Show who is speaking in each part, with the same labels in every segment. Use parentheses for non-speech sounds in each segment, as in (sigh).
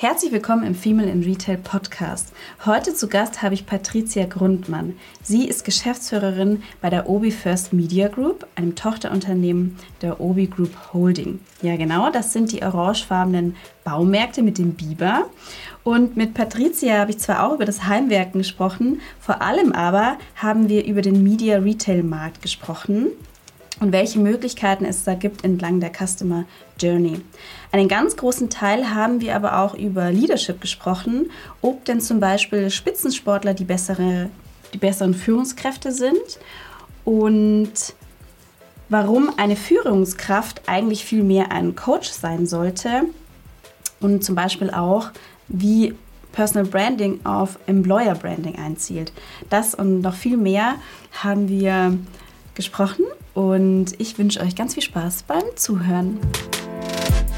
Speaker 1: Herzlich willkommen im Female in Retail Podcast. Heute zu Gast habe ich Patricia Grundmann. Sie ist Geschäftsführerin bei der Obi First Media Group, einem Tochterunternehmen der Obi Group Holding. Ja, genau, das sind die orangefarbenen Baumärkte mit dem Biber. Und mit Patricia habe ich zwar auch über das Heimwerken gesprochen, vor allem aber haben wir über den Media Retail Markt gesprochen und welche Möglichkeiten es da gibt entlang der Customer Journey. Einen ganz großen Teil haben wir aber auch über Leadership gesprochen, ob denn zum Beispiel Spitzensportler die, bessere, die besseren Führungskräfte sind und warum eine Führungskraft eigentlich viel mehr ein Coach sein sollte und zum Beispiel auch, wie Personal Branding auf Employer Branding einzielt. Das und noch viel mehr haben wir gesprochen und ich wünsche euch ganz viel Spaß beim Zuhören.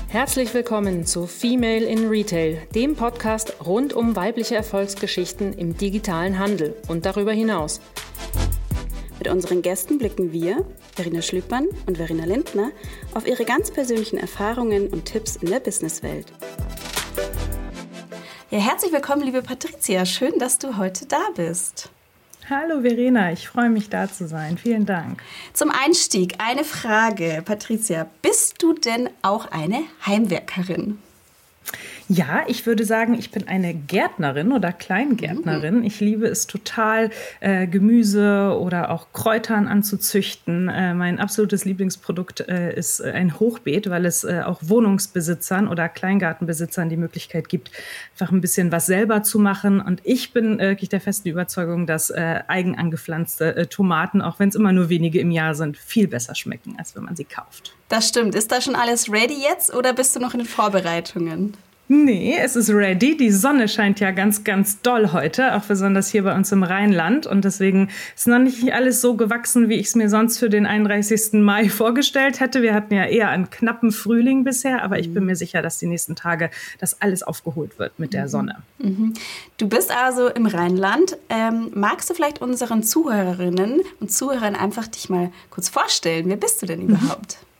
Speaker 2: Herzlich willkommen zu Female in Retail, dem Podcast rund um weibliche Erfolgsgeschichten im digitalen Handel und darüber hinaus.
Speaker 1: Mit unseren Gästen blicken wir, Verena Schlüppmann und Verena Lindner, auf ihre ganz persönlichen Erfahrungen und Tipps in der Businesswelt. Ja, herzlich willkommen, liebe Patricia. Schön, dass du heute da bist.
Speaker 3: Hallo Verena, ich freue mich da zu sein. Vielen Dank.
Speaker 1: Zum Einstieg eine Frage, Patricia. Bist du denn auch eine Heimwerkerin?
Speaker 3: Ja, ich würde sagen, ich bin eine Gärtnerin oder Kleingärtnerin. Mhm. Ich liebe es total, äh, Gemüse oder auch Kräutern anzuzüchten. Äh, mein absolutes Lieblingsprodukt äh, ist ein Hochbeet, weil es äh, auch Wohnungsbesitzern oder Kleingartenbesitzern die Möglichkeit gibt, einfach ein bisschen was selber zu machen. Und ich bin äh, wirklich der festen Überzeugung, dass äh, eigen angepflanzte Tomaten, auch wenn es immer nur wenige im Jahr sind, viel besser schmecken, als wenn man sie kauft.
Speaker 1: Das stimmt. Ist da schon alles ready jetzt oder bist du noch in den Vorbereitungen?
Speaker 3: Nee, es ist ready. Die Sonne scheint ja ganz, ganz doll heute, auch besonders hier bei uns im Rheinland. Und deswegen ist noch nicht alles so gewachsen, wie ich es mir sonst für den 31. Mai vorgestellt hätte. Wir hatten ja eher einen knappen Frühling bisher, aber ich bin mir sicher, dass die nächsten Tage das alles aufgeholt wird mit der mhm. Sonne.
Speaker 1: Mhm. Du bist also im Rheinland. Ähm, magst du vielleicht unseren Zuhörerinnen und Zuhörern einfach dich mal kurz vorstellen? Wer bist du denn mhm. überhaupt? Mhm.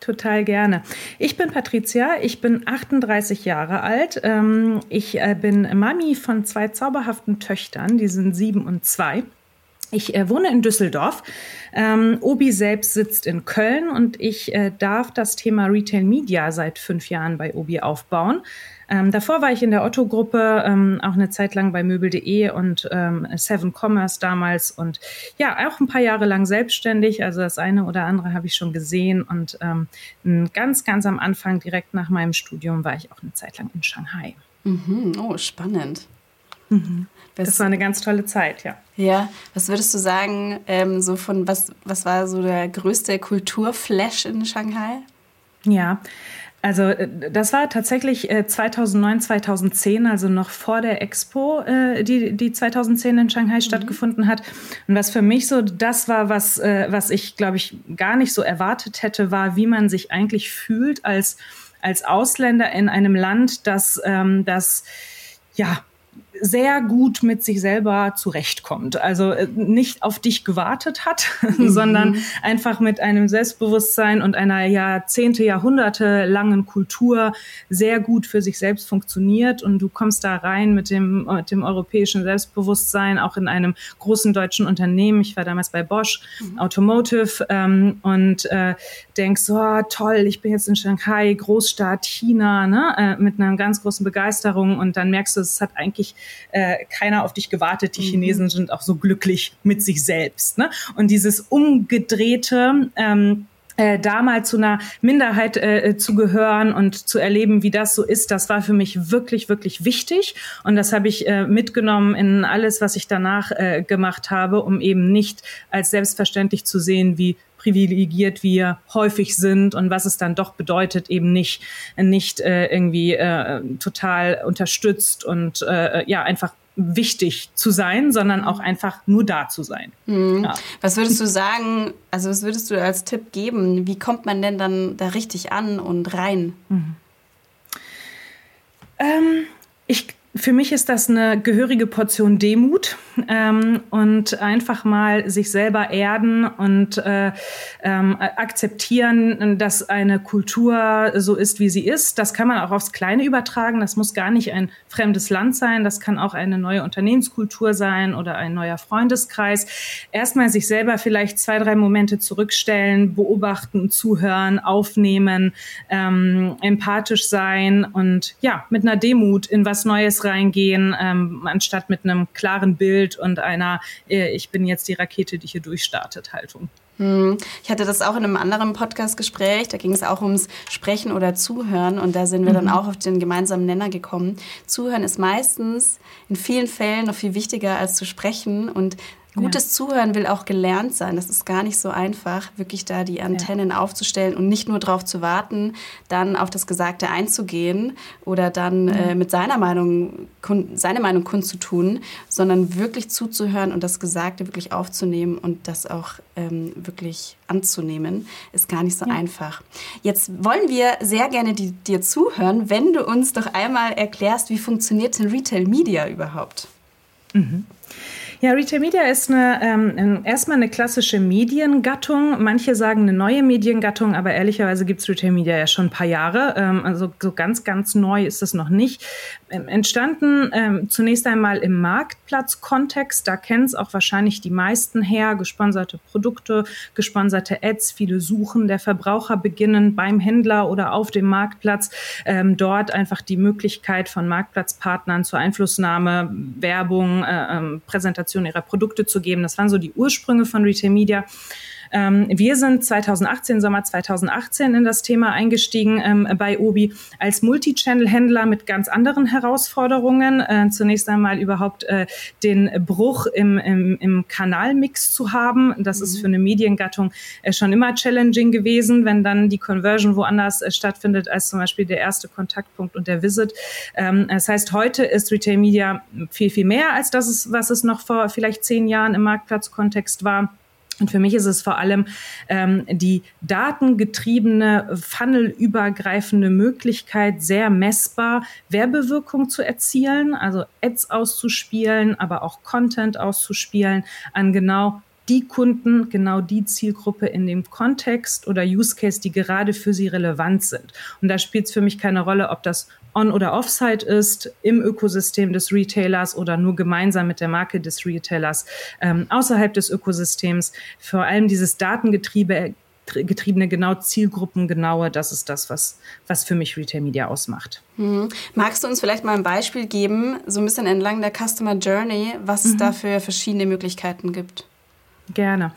Speaker 3: Total gerne. Ich bin Patricia, ich bin 38 Jahre alt. Ähm, ich äh, bin Mami von zwei zauberhaften Töchtern, die sind sieben und zwei. Ich äh, wohne in Düsseldorf. Ähm, Obi selbst sitzt in Köln und ich äh, darf das Thema Retail Media seit fünf Jahren bei Obi aufbauen. Ähm, davor war ich in der Otto-Gruppe, ähm, auch eine Zeit lang bei Möbel.de und ähm, Seven Commerce damals und ja, auch ein paar Jahre lang selbstständig. Also das eine oder andere habe ich schon gesehen und ähm, ganz, ganz am Anfang, direkt nach meinem Studium, war ich auch eine Zeit lang in Shanghai.
Speaker 1: Mhm. Oh, spannend.
Speaker 3: Mhm. Das war eine ganz tolle Zeit, ja.
Speaker 1: Ja, was würdest du sagen, ähm, so von was, was war so der größte Kulturflash in Shanghai?
Speaker 3: Ja, also äh, das war tatsächlich 2009, äh, 2010, also noch vor der Expo, äh, die, die 2010 in Shanghai mhm. stattgefunden hat. Und was für mich so das war, was, was ich, glaube ich, gar nicht so erwartet hätte, war, wie man sich eigentlich fühlt als, als Ausländer in einem Land, das, ähm, das ja, sehr gut mit sich selber zurechtkommt. Also äh, nicht auf dich gewartet hat, (laughs) mhm. sondern einfach mit einem Selbstbewusstsein und einer Jahrzehnte, Jahrhunderte langen Kultur sehr gut für sich selbst funktioniert. Und du kommst da rein mit dem, mit dem europäischen Selbstbewusstsein, auch in einem großen deutschen Unternehmen. Ich war damals bei Bosch mhm. Automotive ähm, und äh, denkst, oh, toll, ich bin jetzt in Shanghai, Großstadt China, ne, äh, mit einer ganz großen Begeisterung. Und dann merkst du, es hat eigentlich äh, keiner auf dich gewartet. Die mhm. Chinesen sind auch so glücklich mit sich selbst. Ne? Und dieses umgedrehte, ähm, äh, da mal zu einer Minderheit äh, zu gehören und zu erleben, wie das so ist, das war für mich wirklich, wirklich wichtig. Und das habe ich äh, mitgenommen in alles, was ich danach äh, gemacht habe, um eben nicht als selbstverständlich zu sehen, wie privilegiert wir häufig sind und was es dann doch bedeutet, eben nicht, nicht äh, irgendwie äh, total unterstützt und äh, ja, einfach wichtig zu sein, sondern auch einfach nur da zu sein.
Speaker 1: Mhm. Ja. Was würdest du sagen, also was würdest du als Tipp geben? Wie kommt man denn dann da richtig an und rein? Mhm.
Speaker 3: Ähm, ich für mich ist das eine gehörige Portion Demut. ähm, und einfach mal sich selber erden und äh, ähm, akzeptieren, dass eine Kultur so ist, wie sie ist. Das kann man auch aufs Kleine übertragen. Das muss gar nicht ein fremdes Land sein. Das kann auch eine neue Unternehmenskultur sein oder ein neuer Freundeskreis. Erstmal sich selber vielleicht zwei, drei Momente zurückstellen, beobachten, zuhören, aufnehmen, ähm, empathisch sein und ja, mit einer Demut in was Neues reingehen, ähm, anstatt mit einem klaren Bild und einer, äh, ich bin jetzt die Rakete, die hier durchstartet, Haltung.
Speaker 1: Hm. Ich hatte das auch in einem anderen Podcast-Gespräch, da ging es auch ums Sprechen oder Zuhören und da sind wir mhm. dann auch auf den gemeinsamen Nenner gekommen. Zuhören ist meistens in vielen Fällen noch viel wichtiger als zu sprechen und Gutes ja. Zuhören will auch gelernt sein. Das ist gar nicht so einfach, wirklich da die Antennen ja. aufzustellen und nicht nur darauf zu warten, dann auf das Gesagte einzugehen oder dann mhm. äh, mit seiner Meinung, seine Meinung kundzutun, sondern wirklich zuzuhören und das Gesagte wirklich aufzunehmen und das auch ähm, wirklich anzunehmen, ist gar nicht so ja. einfach. Jetzt wollen wir sehr gerne die, dir zuhören, wenn du uns doch einmal erklärst, wie funktioniert denn Retail Media überhaupt?
Speaker 3: Mhm. Ja, Retail Media ist eine, ähm, erstmal eine klassische Mediengattung. Manche sagen eine neue Mediengattung, aber ehrlicherweise gibt es Retail Media ja schon ein paar Jahre. Ähm, also so ganz, ganz neu ist es noch nicht. Ähm, entstanden ähm, zunächst einmal im Marktplatzkontext. Da kennen es auch wahrscheinlich die meisten her. Gesponserte Produkte, gesponserte Ads, viele Suchen der Verbraucher beginnen beim Händler oder auf dem Marktplatz. Ähm, dort einfach die Möglichkeit von Marktplatzpartnern zur Einflussnahme, Werbung, äh, ähm, Präsentation Präsentation ihrer Produkte zu geben. Das waren so die Ursprünge von Retail Media. Ähm, wir sind 2018, Sommer 2018 in das Thema eingestiegen ähm, bei Obi als Multichannel-Händler mit ganz anderen Herausforderungen. Äh, zunächst einmal überhaupt äh, den Bruch im, im, im Kanalmix zu haben. Das mhm. ist für eine Mediengattung äh, schon immer challenging gewesen, wenn dann die Conversion woanders äh, stattfindet als zum Beispiel der erste Kontaktpunkt und der Visit. Ähm, das heißt, heute ist Retail Media viel, viel mehr als das, was es noch vor vielleicht zehn Jahren im Marktplatzkontext war. Und für mich ist es vor allem ähm, die datengetriebene, funnelübergreifende Möglichkeit, sehr messbar Werbewirkung zu erzielen, also Ads auszuspielen, aber auch Content auszuspielen an genau die Kunden, genau die Zielgruppe in dem Kontext oder Use Case, die gerade für sie relevant sind. Und da spielt es für mich keine Rolle, ob das on- oder offsite ist, im Ökosystem des Retailers oder nur gemeinsam mit der Marke des Retailers ähm, außerhalb des Ökosystems. Vor allem dieses Datengetriebe getriebene, genau Zielgruppengenaue, das ist das, was, was für mich Retail Media ausmacht.
Speaker 1: Mhm. Magst du uns vielleicht mal ein Beispiel geben, so ein bisschen entlang der Customer Journey, was mhm. es da für verschiedene Möglichkeiten gibt?
Speaker 3: Gerne.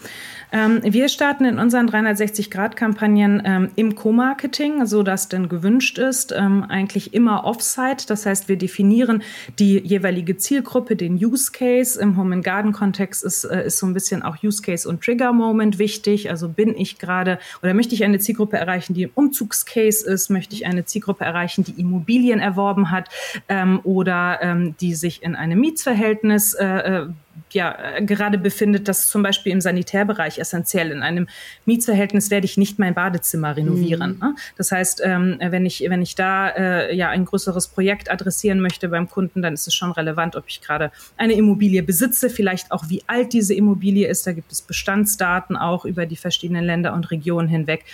Speaker 3: Ähm, wir starten in unseren 360-Grad-Kampagnen ähm, im Co-Marketing, so dass denn gewünscht ist, ähm, eigentlich immer Offsite. Das heißt, wir definieren die jeweilige Zielgruppe, den Use Case. Im Home and Garden Kontext ist, äh, ist so ein bisschen auch Use Case und Trigger Moment wichtig. Also bin ich gerade oder möchte ich eine Zielgruppe erreichen, die im Umzugscase ist? Möchte ich eine Zielgruppe erreichen, die Immobilien erworben hat ähm, oder ähm, die sich in einem Mietsverhältnis äh, äh ja, gerade befindet, das zum Beispiel im Sanitärbereich essentiell. In einem Mietsverhältnis werde ich nicht mein Badezimmer renovieren. Mhm. Das heißt, ähm, wenn ich, wenn ich da äh, ja ein größeres Projekt adressieren möchte beim Kunden, dann ist es schon relevant, ob ich gerade eine Immobilie besitze, vielleicht auch wie alt diese Immobilie ist. Da gibt es Bestandsdaten auch über die verschiedenen Länder und Regionen hinweg.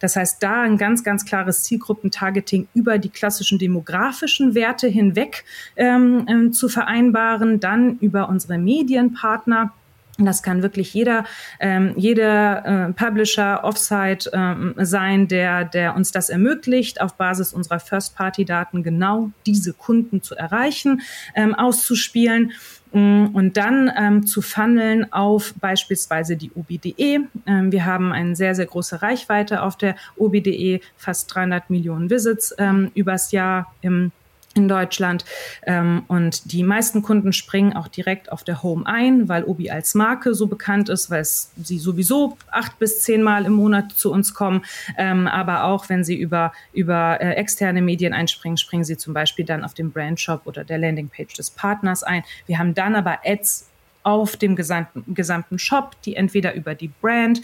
Speaker 3: Das heißt, da ein ganz, ganz klares Zielgruppentargeting über die klassischen demografischen Werte hinweg ähm, ähm, zu vereinbaren, dann über unsere Medien Medienpartner. Das kann wirklich jeder, ähm, jeder äh, Publisher Offsite ähm, sein, der, der uns das ermöglicht, auf Basis unserer First-Party-Daten genau diese Kunden zu erreichen, ähm, auszuspielen mm, und dann ähm, zu funneln auf beispielsweise die OBDE. Ähm, wir haben eine sehr, sehr große Reichweite auf der OBDE, fast 300 Millionen Visits ähm, übers Jahr im in Deutschland. Ähm, und die meisten Kunden springen auch direkt auf der Home ein, weil Obi als Marke so bekannt ist, weil sie sowieso acht bis zehnmal im Monat zu uns kommen. Ähm, aber auch wenn sie über, über äh, externe Medien einspringen, springen sie zum Beispiel dann auf den Brandshop oder der Landingpage des Partners ein. Wir haben dann aber Ads auf dem gesamten, gesamten Shop, die entweder über die Brand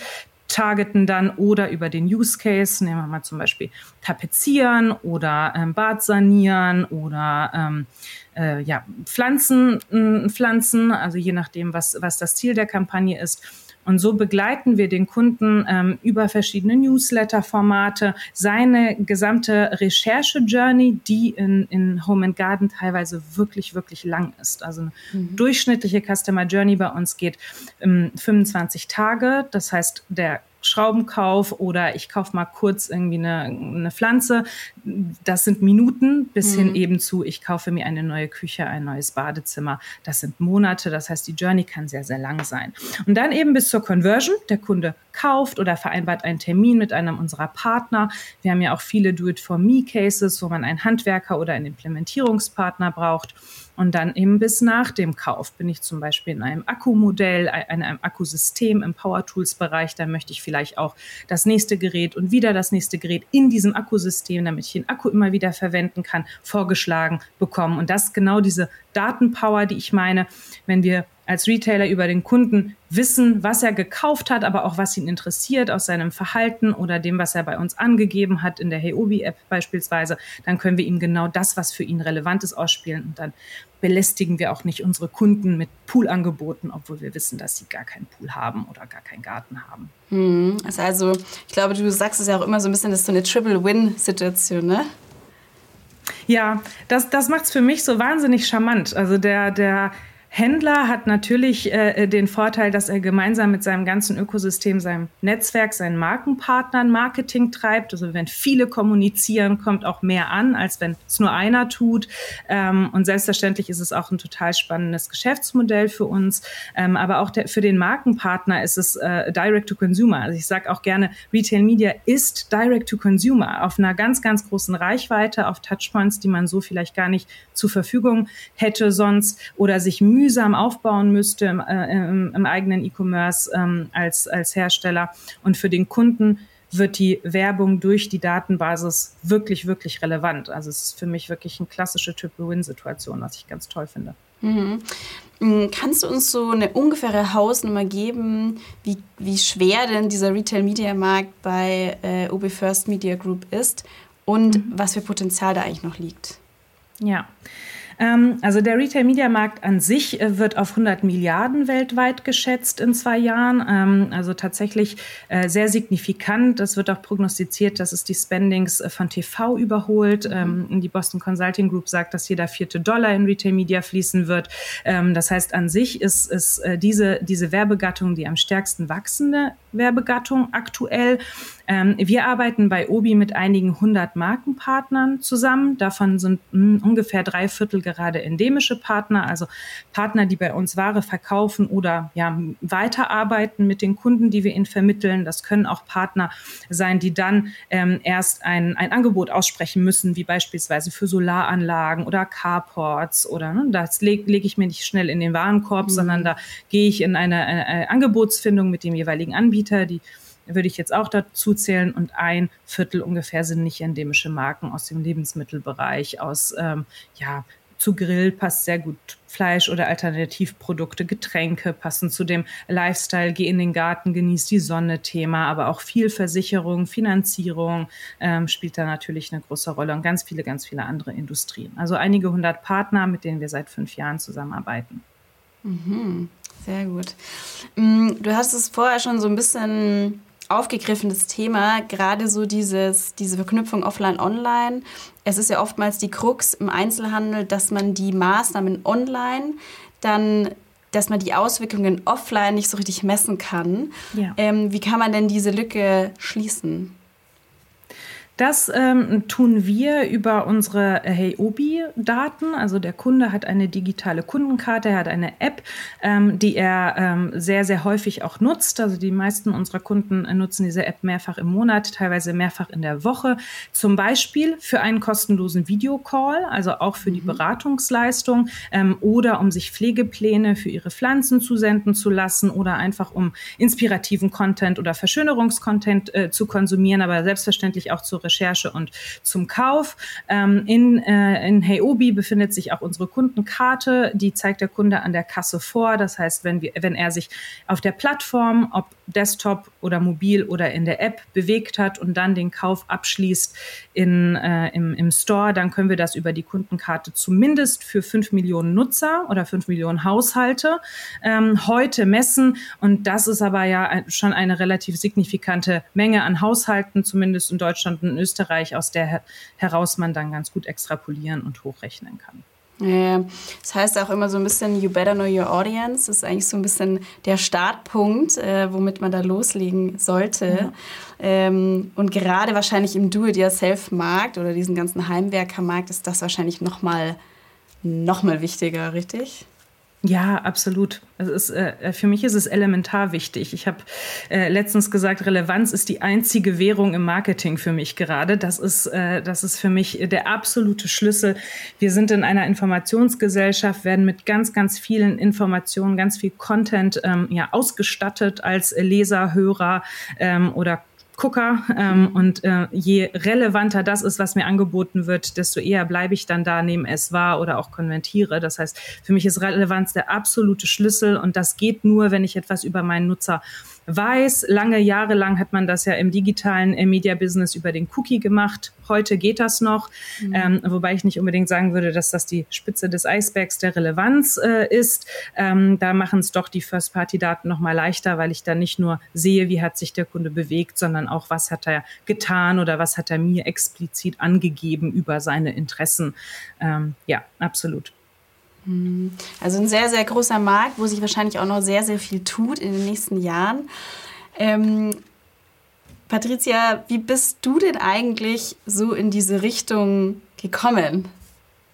Speaker 3: targeten dann oder über den Use Case, nehmen wir mal zum Beispiel tapezieren oder ähm, Bad sanieren oder ähm, äh, ja, Pflanzen, äh, Pflanzen, also je nachdem, was, was das Ziel der Kampagne ist. Und so begleiten wir den Kunden ähm, über verschiedene Newsletter-Formate seine gesamte Recherche-Journey, die in, in Home and Garden teilweise wirklich, wirklich lang ist. Also eine mhm. durchschnittliche Customer Journey bei uns geht ähm, 25 Tage. Das heißt, der Schraubenkauf oder ich kaufe mal kurz irgendwie eine, eine Pflanze. Das sind Minuten bis mhm. hin eben zu, ich kaufe mir eine neue Küche, ein neues Badezimmer. Das sind Monate. Das heißt, die Journey kann sehr, sehr lang sein. Und dann eben bis zur Conversion. Der Kunde kauft oder vereinbart einen Termin mit einem unserer Partner. Wir haben ja auch viele Do-it-for-me-Cases, wo man einen Handwerker oder einen Implementierungspartner braucht. Und dann eben bis nach dem Kauf bin ich zum Beispiel in einem Akkumodell, in einem Akkusystem im Power Tools Bereich. Da möchte ich vielleicht auch das nächste Gerät und wieder das nächste Gerät in diesem Akkusystem, damit ich den Akku immer wieder verwenden kann, vorgeschlagen bekommen. Und das ist genau diese Datenpower, die ich meine, wenn wir als Retailer über den Kunden wissen, was er gekauft hat, aber auch was ihn interessiert aus seinem Verhalten oder dem, was er bei uns angegeben hat in der Heobi-App beispielsweise, dann können wir ihm genau das, was für ihn relevant ist, ausspielen und dann belästigen wir auch nicht unsere Kunden mit Poolangeboten, obwohl wir wissen, dass sie gar keinen Pool haben oder gar keinen Garten haben.
Speaker 1: Hm, also ich glaube, du sagst es ja auch immer so ein bisschen, das ist so eine Triple-Win-Situation, ne?
Speaker 3: Ja, das, das macht es für mich so wahnsinnig charmant. Also der, der Händler hat natürlich äh, den Vorteil, dass er gemeinsam mit seinem ganzen Ökosystem, seinem Netzwerk, seinen Markenpartnern Marketing treibt. Also wenn viele kommunizieren, kommt auch mehr an, als wenn es nur einer tut. Ähm, und selbstverständlich ist es auch ein total spannendes Geschäftsmodell für uns. Ähm, aber auch der, für den Markenpartner ist es äh, Direct to Consumer. Also ich sage auch gerne, Retail Media ist Direct to Consumer auf einer ganz, ganz großen Reichweite, auf Touchpoints, die man so vielleicht gar nicht zur Verfügung hätte sonst oder sich mühe mühsam aufbauen müsste im, äh, im, im eigenen E-Commerce ähm, als, als Hersteller. Und für den Kunden wird die Werbung durch die Datenbasis wirklich, wirklich relevant. Also es ist für mich wirklich eine klassische Triple-Win-Situation, was ich ganz toll finde.
Speaker 1: Mhm. Mm, kannst du uns so eine ungefähre Hausnummer geben, wie, wie schwer denn dieser Retail-Media-Markt bei äh, OB First Media Group ist und mhm. was für Potenzial da eigentlich noch liegt?
Speaker 3: Ja, also der Retail-Media-Markt an sich äh, wird auf 100 Milliarden weltweit geschätzt in zwei Jahren. Ähm, also tatsächlich äh, sehr signifikant. Es wird auch prognostiziert, dass es die Spendings äh, von TV überholt. Mhm. Ähm, die Boston Consulting Group sagt, dass jeder vierte Dollar in Retail-Media fließen wird. das heißt, an sich ist, ist diese, diese Werbegattung die am stärksten wachsende Werbegattung aktuell. Ähm, wir arbeiten bei Obi mit einigen hundert Markenpartnern zusammen. Davon sind mh, hm, ungefähr drei Viertel gerade endemische Partner, also Partner, die bei uns Ware verkaufen oder ja, weiterarbeiten mit den Kunden, die wir ihnen vermitteln. Das können auch Partner sein, die dann ähm, erst ein, ein Angebot aussprechen müssen, wie beispielsweise für Solaranlagen oder Carports oder ne, das lege leg ich mir nicht schnell in den Warenkorb, mhm. sondern da gehe ich in eine, eine, eine Angebotsfindung mit dem jeweiligen Anbieter, die würde ich jetzt auch dazu zählen und ein Viertel ungefähr sind nicht endemische Marken aus dem Lebensmittelbereich, aus ähm, ja zu Grill passt sehr gut Fleisch oder Alternativprodukte, Getränke passen zu dem Lifestyle, geh in den Garten, genieß die Sonne Thema, aber auch viel Versicherung, Finanzierung ähm, spielt da natürlich eine große Rolle und ganz viele, ganz viele andere Industrien. Also einige hundert Partner, mit denen wir seit fünf Jahren zusammenarbeiten.
Speaker 1: Mhm, sehr gut. Mm, du hast es vorher schon so ein bisschen aufgegriffenes Thema, gerade so dieses, diese Verknüpfung offline-online. Es ist ja oftmals die Krux im Einzelhandel, dass man die Maßnahmen online dann dass man die Auswirkungen offline nicht so richtig messen kann. Ja. Ähm, wie kann man denn diese Lücke schließen?
Speaker 3: Das ähm, tun wir über unsere Heyobi-Daten. Also der Kunde hat eine digitale Kundenkarte, er hat eine App, ähm, die er ähm, sehr, sehr häufig auch nutzt. Also die meisten unserer Kunden nutzen diese App mehrfach im Monat, teilweise mehrfach in der Woche. Zum Beispiel für einen kostenlosen Videocall, also auch für mhm. die Beratungsleistung ähm, oder um sich Pflegepläne für ihre Pflanzen zusenden zu lassen oder einfach um inspirativen Content oder Verschönerungskontent äh, zu konsumieren, aber selbstverständlich auch zu Recherche und zum Kauf. Ähm, in, äh, in Heyobi befindet sich auch unsere Kundenkarte. Die zeigt der Kunde an der Kasse vor. Das heißt, wenn, wir, wenn er sich auf der Plattform, ob Desktop oder mobil oder in der App bewegt hat und dann den Kauf abschließt in, äh, im, im Store, dann können wir das über die Kundenkarte zumindest für fünf Millionen Nutzer oder fünf Millionen Haushalte ähm, heute messen. Und das ist aber ja schon eine relativ signifikante Menge an Haushalten, zumindest in Deutschland und Österreich, aus der heraus man dann ganz gut extrapolieren und hochrechnen kann.
Speaker 1: Ja, das heißt auch immer so ein bisschen, you better know your audience. Das ist eigentlich so ein bisschen der Startpunkt, äh, womit man da loslegen sollte. Ja. Ähm, und gerade wahrscheinlich im Do-it-yourself-Markt oder diesen ganzen Heimwerker-Markt ist das wahrscheinlich nochmal noch mal wichtiger, richtig?
Speaker 3: Ja, absolut. Ist, äh, für mich ist es elementar wichtig. Ich habe äh, letztens gesagt, Relevanz ist die einzige Währung im Marketing für mich gerade. Das ist, äh, das ist für mich der absolute Schlüssel. Wir sind in einer Informationsgesellschaft, werden mit ganz, ganz vielen Informationen, ganz viel Content ähm, ja, ausgestattet als Leser, Hörer ähm, oder Gucker ähm, und äh, je relevanter das ist, was mir angeboten wird, desto eher bleibe ich dann da, nehme es wahr oder auch konventiere. Das heißt, für mich ist Relevanz der absolute Schlüssel und das geht nur, wenn ich etwas über meinen Nutzer weiß. Lange Jahre lang hat man das ja im digitalen Media-Business über den Cookie gemacht. Heute geht das noch, mhm. ähm, wobei ich nicht unbedingt sagen würde, dass das die Spitze des Eisbergs der Relevanz äh, ist. Ähm, da machen es doch die First-Party-Daten noch mal leichter, weil ich da nicht nur sehe, wie hat sich der Kunde bewegt, sondern auch, was hat er getan oder was hat er mir explizit angegeben über seine Interessen. Ähm, ja, absolut.
Speaker 1: Hm. Also ein sehr, sehr großer Markt, wo sich wahrscheinlich auch noch sehr, sehr viel tut in den nächsten Jahren. Ähm, Patricia, wie bist du denn eigentlich so in diese Richtung gekommen?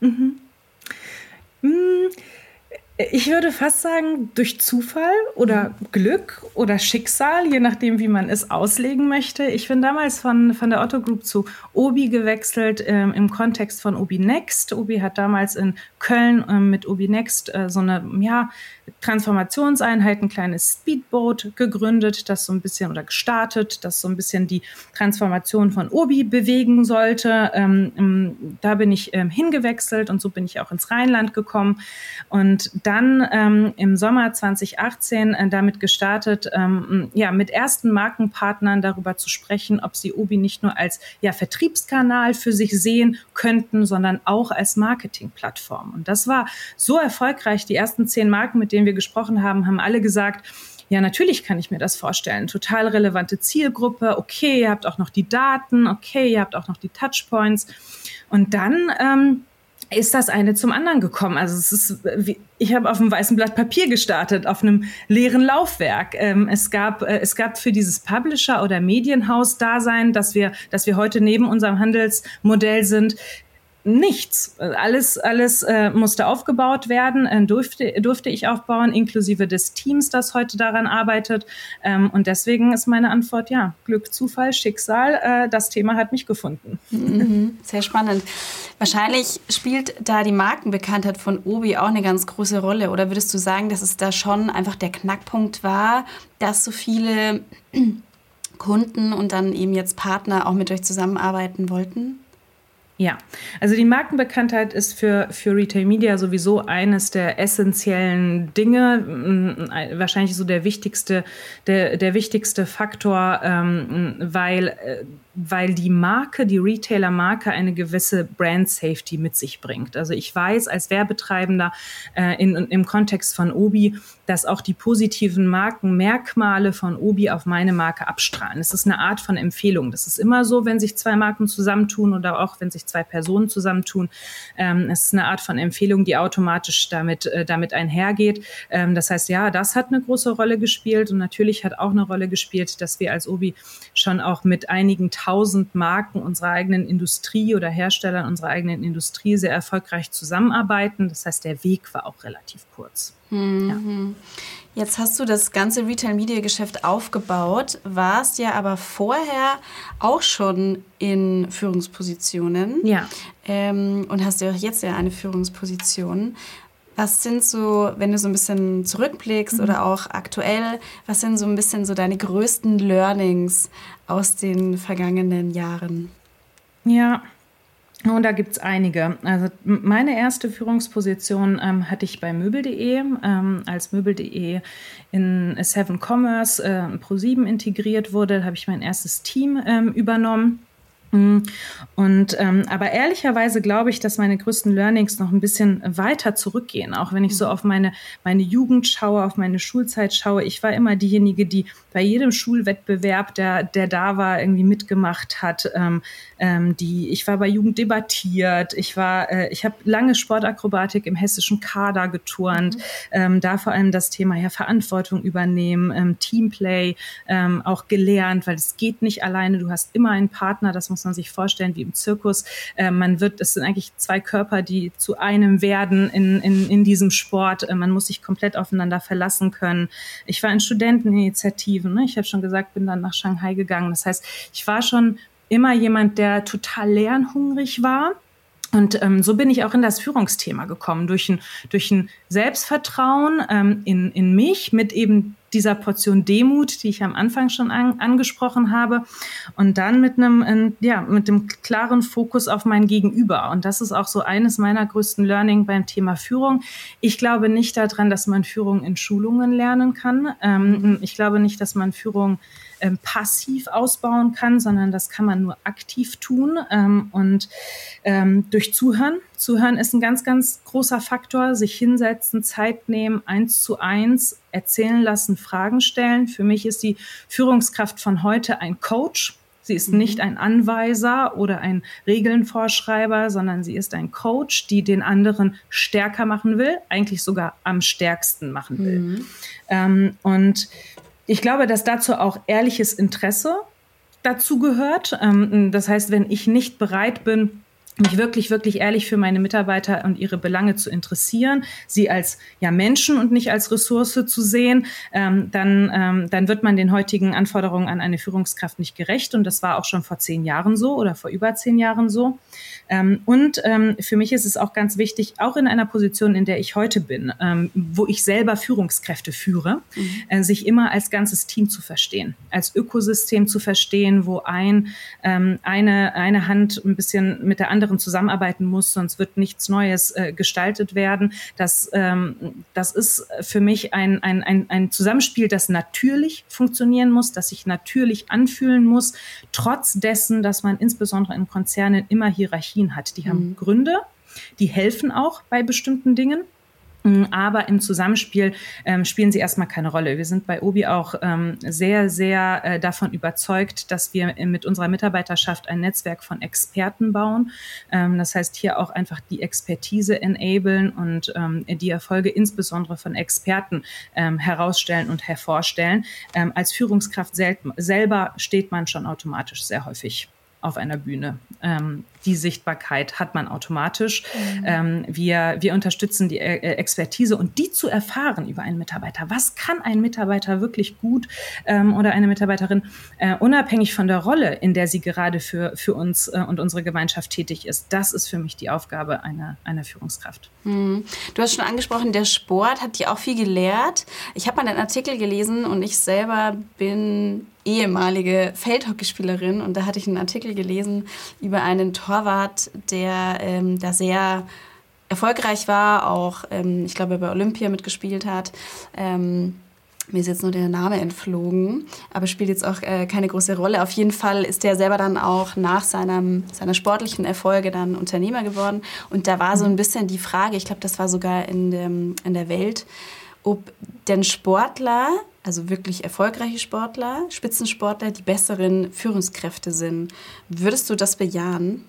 Speaker 1: Mhm.
Speaker 3: Hm, ich würde fast sagen, durch Zufall oder Glück oder Schicksal, je nachdem, wie man es auslegen möchte. Ich bin damals von, von der Otto Group zu Obi gewechselt ähm, im Kontext von Obi Next. Obi hat damals in Köln ähm, mit Obi Next äh, so eine ja, Transformationseinheit, ein kleines Speedboat gegründet, das so ein bisschen oder gestartet, das so ein bisschen die Transformation von Obi bewegen sollte. Ähm, da bin ich ähm, hingewechselt und so bin ich auch ins Rheinland gekommen. Und dann ähm, im Sommer 2018 äh, damit gestartet, ähm, ja, mit ersten Markenpartnern darüber zu sprechen, ob sie Obi nicht nur als ja, Vertriebskanal für sich sehen könnten, sondern auch als Marketingplattform. Und das war so erfolgreich. Die ersten zehn Marken, mit denen wir gesprochen haben, haben alle gesagt, ja, natürlich kann ich mir das vorstellen. Total relevante Zielgruppe. Okay, ihr habt auch noch die Daten. Okay, ihr habt auch noch die Touchpoints. Und dann ähm, ist das eine zum anderen gekommen. Also es ist, ich habe auf einem weißen Blatt Papier gestartet, auf einem leeren Laufwerk. Ähm, es gab, äh, es gab für dieses Publisher oder Medienhaus-Dasein, dass wir, dass wir heute neben unserem Handelsmodell sind, nichts. Alles, alles äh, musste aufgebaut werden, äh, durfte, durfte ich aufbauen, inklusive des Teams, das heute daran arbeitet. Ähm, und deswegen ist meine Antwort ja, Glück, Zufall, Schicksal. Äh, das Thema hat mich gefunden.
Speaker 1: Mhm, sehr spannend. Wahrscheinlich spielt da die Markenbekanntheit von Obi auch eine ganz große Rolle. Oder würdest du sagen, dass es da schon einfach der Knackpunkt war, dass so viele (clears throat) Kunden und dann eben jetzt Partner auch mit euch zusammenarbeiten wollten?
Speaker 3: Ja, also die Markenbekanntheit ist für, für Retail Media sowieso eines der essentiellen Dinge, mm, wahrscheinlich so der wichtigste, der, der wichtigste Faktor, ähm, weil äh, weil die Marke, die Retailer-Marke eine gewisse Brand-Safety mit sich bringt. Also ich weiß als Werbetreibender äh, in, im Kontext von Obi, dass auch die positiven Markenmerkmale von Obi auf meine Marke abstrahlen. Es ist eine Art von Empfehlung. Das ist immer so, wenn sich zwei Marken zusammentun oder auch wenn sich zwei Personen zusammentun. Ähm, es ist eine Art von Empfehlung, die automatisch damit, äh, damit einhergeht. Ähm, das heißt, ja, das hat eine große Rolle gespielt und natürlich hat auch eine Rolle gespielt, dass wir als Obi schon auch mit einigen tausend Marken unserer eigenen Industrie oder Hersteller unserer eigenen Industrie sehr erfolgreich zusammenarbeiten. Das heißt, der Weg war auch relativ kurz. Mhm.
Speaker 1: Ja. Jetzt hast du das ganze Retail-Media-Geschäft aufgebaut, warst ja aber vorher auch schon in Führungspositionen.
Speaker 3: Ja.
Speaker 1: Ähm, und hast ja auch jetzt ja eine Führungsposition. Was sind so, wenn du so ein bisschen zurückblickst mhm. oder auch aktuell, was sind so ein bisschen so deine größten Learnings aus den vergangenen Jahren?
Speaker 3: Ja, Und da gibt es einige. Also meine erste Führungsposition ähm, hatte ich bei Möbel.de, ähm, als Möbel.de in Seven Commerce äh, Pro7 integriert wurde, habe ich mein erstes Team ähm, übernommen. Mm. Und ähm, aber ehrlicherweise glaube ich, dass meine größten Learnings noch ein bisschen weiter zurückgehen. Auch wenn ich so mhm. auf meine meine Jugend schaue, auf meine Schulzeit schaue. Ich war immer diejenige, die bei jedem Schulwettbewerb, der der da war, irgendwie mitgemacht hat. Ähm, ähm, die ich war bei Jugend debattiert. Ich war äh, ich habe lange Sportakrobatik im hessischen Kader geturnt. Mhm. Ähm, da vor allem das Thema ja Verantwortung übernehmen, ähm, Teamplay ähm, auch gelernt, weil es geht nicht alleine. Du hast immer einen Partner. Das muss muss man sich vorstellen, wie im Zirkus. Äh, man wird, es sind eigentlich zwei Körper, die zu einem werden in, in, in diesem Sport. Äh, man muss sich komplett aufeinander verlassen können. Ich war in Studenteninitiativen. Ne? Ich habe schon gesagt, bin dann nach Shanghai gegangen. Das heißt, ich war schon immer jemand, der total lernhungrig war. Und ähm, so bin ich auch in das Führungsthema gekommen, durch ein, durch ein Selbstvertrauen ähm, in, in mich mit eben dieser Portion Demut, die ich am Anfang schon an, angesprochen habe, und dann mit einem, ja, mit dem klaren Fokus auf mein Gegenüber. Und das ist auch so eines meiner größten Learning beim Thema Führung. Ich glaube nicht daran, dass man Führung in Schulungen lernen kann. Ähm, ich glaube nicht, dass man Führung ähm, passiv ausbauen kann, sondern das kann man nur aktiv tun ähm, und ähm, durch Zuhören. Zuhören ist ein ganz, ganz großer Faktor. Sich hinsetzen, Zeit nehmen, eins zu eins, erzählen lassen, Fragen stellen. Für mich ist die Führungskraft von heute ein Coach. Sie ist nicht mhm. ein Anweiser oder ein Regelnvorschreiber, sondern sie ist ein Coach, die den anderen stärker machen will, eigentlich sogar am stärksten machen will. Mhm. Ähm, und ich glaube, dass dazu auch ehrliches Interesse dazu gehört. Ähm, das heißt, wenn ich nicht bereit bin, mich wirklich, wirklich ehrlich für meine Mitarbeiter und ihre Belange zu interessieren, sie als ja Menschen und nicht als Ressource zu sehen, ähm, dann, ähm, dann wird man den heutigen Anforderungen an eine Führungskraft nicht gerecht. Und das war auch schon vor zehn Jahren so oder vor über zehn Jahren so. Ähm, und ähm, für mich ist es auch ganz wichtig, auch in einer Position, in der ich heute bin, ähm, wo ich selber Führungskräfte führe, mhm. äh, sich immer als ganzes Team zu verstehen, als Ökosystem zu verstehen, wo ein, ähm, eine, eine Hand ein bisschen mit der anderen anderen zusammenarbeiten muss, sonst wird nichts Neues äh, gestaltet werden. Das, ähm, das ist für mich ein, ein, ein, ein Zusammenspiel, das natürlich funktionieren muss, das sich natürlich anfühlen muss, trotz dessen, dass man insbesondere in Konzernen immer Hierarchien hat. Die haben mhm. Gründe, die helfen auch bei bestimmten Dingen. Mm, aber im Zusammenspiel ähm, spielen sie erstmal keine Rolle. Wir sind bei Obi auch ähm, sehr, sehr äh, davon überzeugt, dass wir mit unserer Mitarbeiterschaft ein Netzwerk von Experten bauen. Ähm, das heißt, hier auch einfach die Expertise enablen und ähm, die Erfolge insbesondere von Experten ähm, herausstellen und hervorstellen. Ähm, als Führungskraft sel selber steht man schon automatisch sehr häufig auf einer Bühne. Ähm, die Sichtbarkeit hat man automatisch. Mhm. Ähm, wir, wir unterstützen die äh, Expertise und die zu erfahren über einen Mitarbeiter. Was kann ein Mitarbeiter wirklich gut ähm, oder eine Mitarbeiterin, äh, unabhängig von der Rolle, in der sie gerade für, für uns äh, und unsere Gemeinschaft tätig ist? Das ist für mich die Aufgabe einer, einer Führungskraft.
Speaker 1: Mhm. Du hast schon angesprochen, der Sport hat dir auch viel gelehrt. Ich habe mal einen Artikel gelesen und ich selber bin ehemalige Feldhockeyspielerin und da hatte ich einen Artikel gelesen über einen Torwart, der ähm, da sehr erfolgreich war, auch ähm, ich glaube bei Olympia mitgespielt hat. Ähm, mir ist jetzt nur der Name entflogen, aber spielt jetzt auch äh, keine große Rolle. Auf jeden Fall ist der selber dann auch nach seinem, seiner sportlichen Erfolge dann Unternehmer geworden. Und da war so ein bisschen die Frage, ich glaube, das war sogar in, dem, in der Welt, ob denn Sportler also wirklich erfolgreiche Sportler, Spitzensportler, die besseren Führungskräfte sind. Würdest du das bejahen?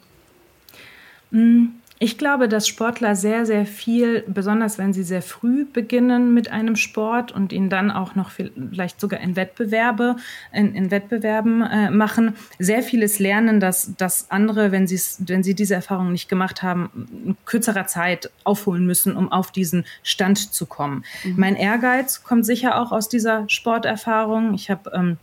Speaker 3: Mm, ich glaube, dass Sportler sehr, sehr viel, besonders wenn sie sehr früh beginnen mit einem Sport und ihn dann auch noch vielleicht sogar in Wettbewerbe, in, in Wettbewerben äh, machen, sehr vieles lernen, dass, dass andere, wenn, wenn sie diese Erfahrung nicht gemacht haben, in kürzerer Zeit aufholen müssen, um auf diesen Stand zu kommen. Mhm. Mein Ehrgeiz kommt sicher auch aus dieser Sporterfahrung. Ich habe ähm,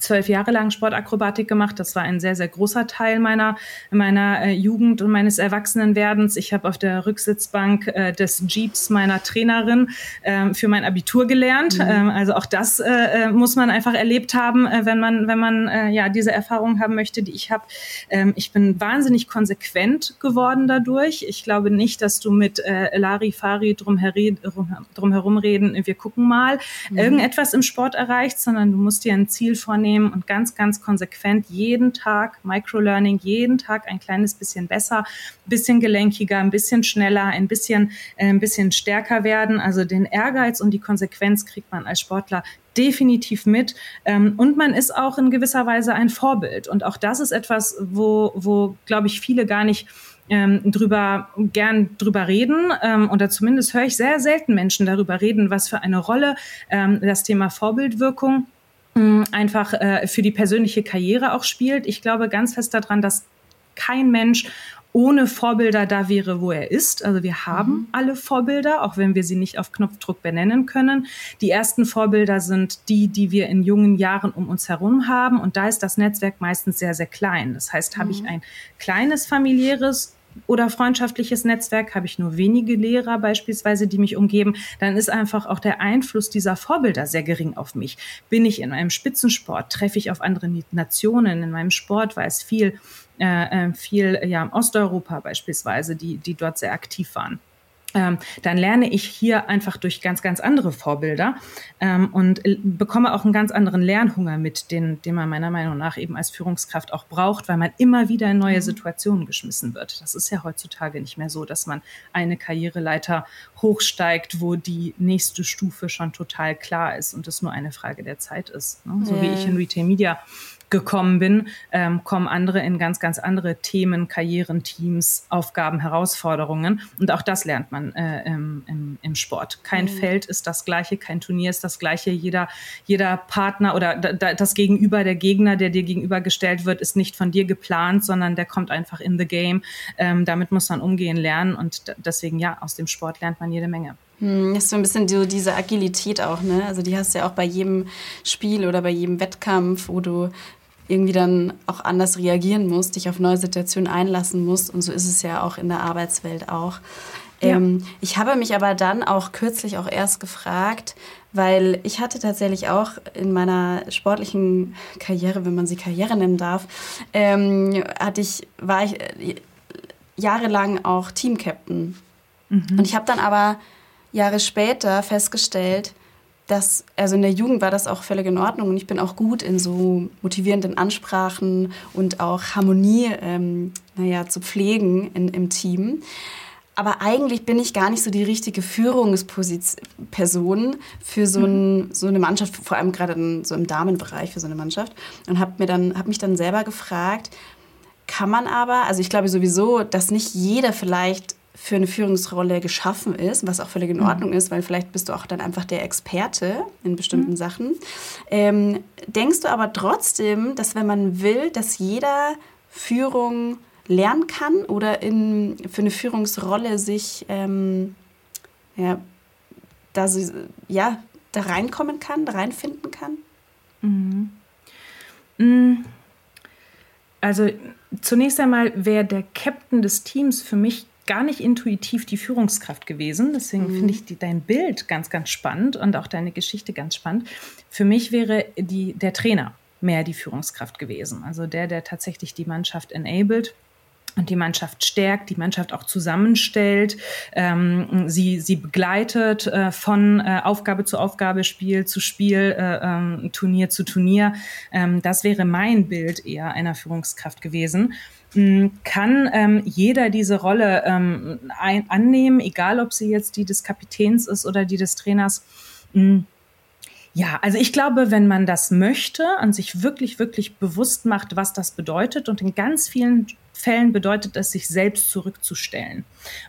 Speaker 3: zwölf Jahre lang Sportakrobatik gemacht. Das war ein sehr, sehr großer Teil meiner, meiner äh, Jugend und meines Erwachsenenwerdens. Ich habe auf der Rücksitzbank äh, des Jeeps meiner Trainerin äh, für mein Abitur gelernt. Mhm. Ähm, also auch das äh, äh, muss man einfach erlebt haben, äh, wenn man, wenn man ja diese Erfahrung haben möchte, die ich habe. Ähm, ich bin wahnsinnig konsequent geworden dadurch. Ich glaube nicht, dass du mit Lari Fari drumherum reden, wir gucken mal, mhm. irgendetwas im Sport erreicht, sondern du musst dir ein Ziel vornehmen vornehmen und ganz, ganz konsequent jeden Tag Microlearning, jeden Tag ein kleines bisschen besser, ein bisschen gelenkiger, ein bisschen schneller, ein bisschen, äh, ein bisschen stärker werden. Also den Ehrgeiz und die Konsequenz kriegt man als Sportler definitiv mit. Ähm, und man ist auch in gewisser Weise ein Vorbild. Und auch das ist etwas, wo, wo glaube ich, viele gar nicht ähm, drüber gern drüber reden ähm, oder zumindest höre ich sehr selten Menschen darüber reden, was für eine Rolle das Thema Vorbildwirkung einfach äh, für die persönliche Karriere auch spielt. Ich glaube ganz fest daran, dass kein Mensch ohne Vorbilder da wäre, wo er ist. Also wir haben mhm. alle Vorbilder, auch wenn wir sie nicht auf Knopfdruck benennen können. Die ersten Vorbilder sind die, die wir in jungen Jahren um uns herum haben. Und da ist das Netzwerk meistens sehr, sehr klein. Das heißt, habe ich mhm. ein kleines familiäres oder freundschaftliches Netzwerk, habe ich nur wenige Lehrer beispielsweise, die mich umgeben, dann ist einfach auch der Einfluss dieser Vorbilder sehr gering auf mich. Bin ich in einem Spitzensport, treffe ich auf andere Nationen, in meinem Sport war es viel, äh, äh viel ja, Osteuropa beispielsweise, die, die dort sehr aktiv waren ähm, dann lerne ich hier einfach durch ganz, ganz andere Vorbilder ähm, und bekomme auch einen ganz anderen Lernhunger mit, den, den man meiner Meinung nach eben als Führungskraft auch braucht, weil man immer wieder in neue mhm. Situationen geschmissen wird. Das ist ja heutzutage nicht mehr so, dass man eine Karriereleiter hochsteigt, wo die nächste Stufe schon total klar ist und es nur eine Frage der Zeit ist. Ne? So wie ich in Retail Media gekommen bin, ähm, kommen andere in ganz, ganz andere Themen, Karrieren, Teams, Aufgaben, Herausforderungen. Und auch das lernt man äh, im, im, im, Sport. Kein mhm. Feld ist das gleiche, kein Turnier ist das gleiche. Jeder, jeder Partner oder das Gegenüber, der Gegner, der dir gegenübergestellt wird, ist nicht von dir geplant, sondern der kommt einfach in the game. Ähm, damit muss man umgehen lernen. Und deswegen, ja, aus dem Sport lernt man jede Menge.
Speaker 1: Hm, ist so ein bisschen so diese Agilität auch, ne? Also die hast du ja auch bei jedem Spiel oder bei jedem Wettkampf, wo du irgendwie dann auch anders reagieren musst, dich auf neue Situationen einlassen musst. Und so ist es ja auch in der Arbeitswelt auch. Ja. Ähm, ich habe mich aber dann auch kürzlich auch erst gefragt, weil ich hatte tatsächlich auch in meiner sportlichen Karriere, wenn man sie Karriere nennen darf, ähm, hatte ich, war ich äh, jahrelang auch Teamcaptain. Mhm. Und ich habe dann aber Jahre später festgestellt, das, also in der Jugend war das auch völlig in Ordnung und ich bin auch gut in so motivierenden Ansprachen und auch Harmonie, ähm, naja, zu pflegen in, im Team. Aber eigentlich bin ich gar nicht so die richtige Führungsperson für so, ein, so eine Mannschaft, vor allem gerade so im Damenbereich für so eine Mannschaft. Und habe hab mich dann selber gefragt, kann man aber, also ich glaube sowieso, dass nicht jeder vielleicht für eine Führungsrolle geschaffen ist, was auch völlig in mhm. Ordnung ist, weil vielleicht bist du auch dann einfach der Experte in bestimmten mhm. Sachen. Ähm, denkst du aber trotzdem, dass wenn man will, dass jeder Führung lernen kann oder in, für eine Führungsrolle sich ähm, ja, da, ja, da reinkommen kann, da reinfinden kann? Mhm.
Speaker 3: mhm. Also zunächst einmal wäre der Captain des Teams für mich gar nicht intuitiv die Führungskraft gewesen. Deswegen mhm. finde ich die, dein Bild ganz, ganz spannend und auch deine Geschichte ganz spannend. Für mich wäre die, der Trainer mehr die Führungskraft gewesen. Also der, der tatsächlich die Mannschaft enabled und die Mannschaft stärkt, die Mannschaft auch zusammenstellt, ähm, sie, sie begleitet äh, von äh, Aufgabe zu Aufgabe, Spiel zu Spiel, äh, ähm, Turnier zu Turnier. Ähm, das wäre mein Bild eher einer Führungskraft gewesen. Hm, kann ähm, jeder diese Rolle ähm, ein, annehmen, egal ob sie jetzt die des Kapitäns ist oder die des Trainers. Hm, ja, also ich glaube, wenn man das möchte, an sich wirklich, wirklich bewusst macht, was das bedeutet und in ganz vielen Fällen bedeutet es, sich selbst zurückzustellen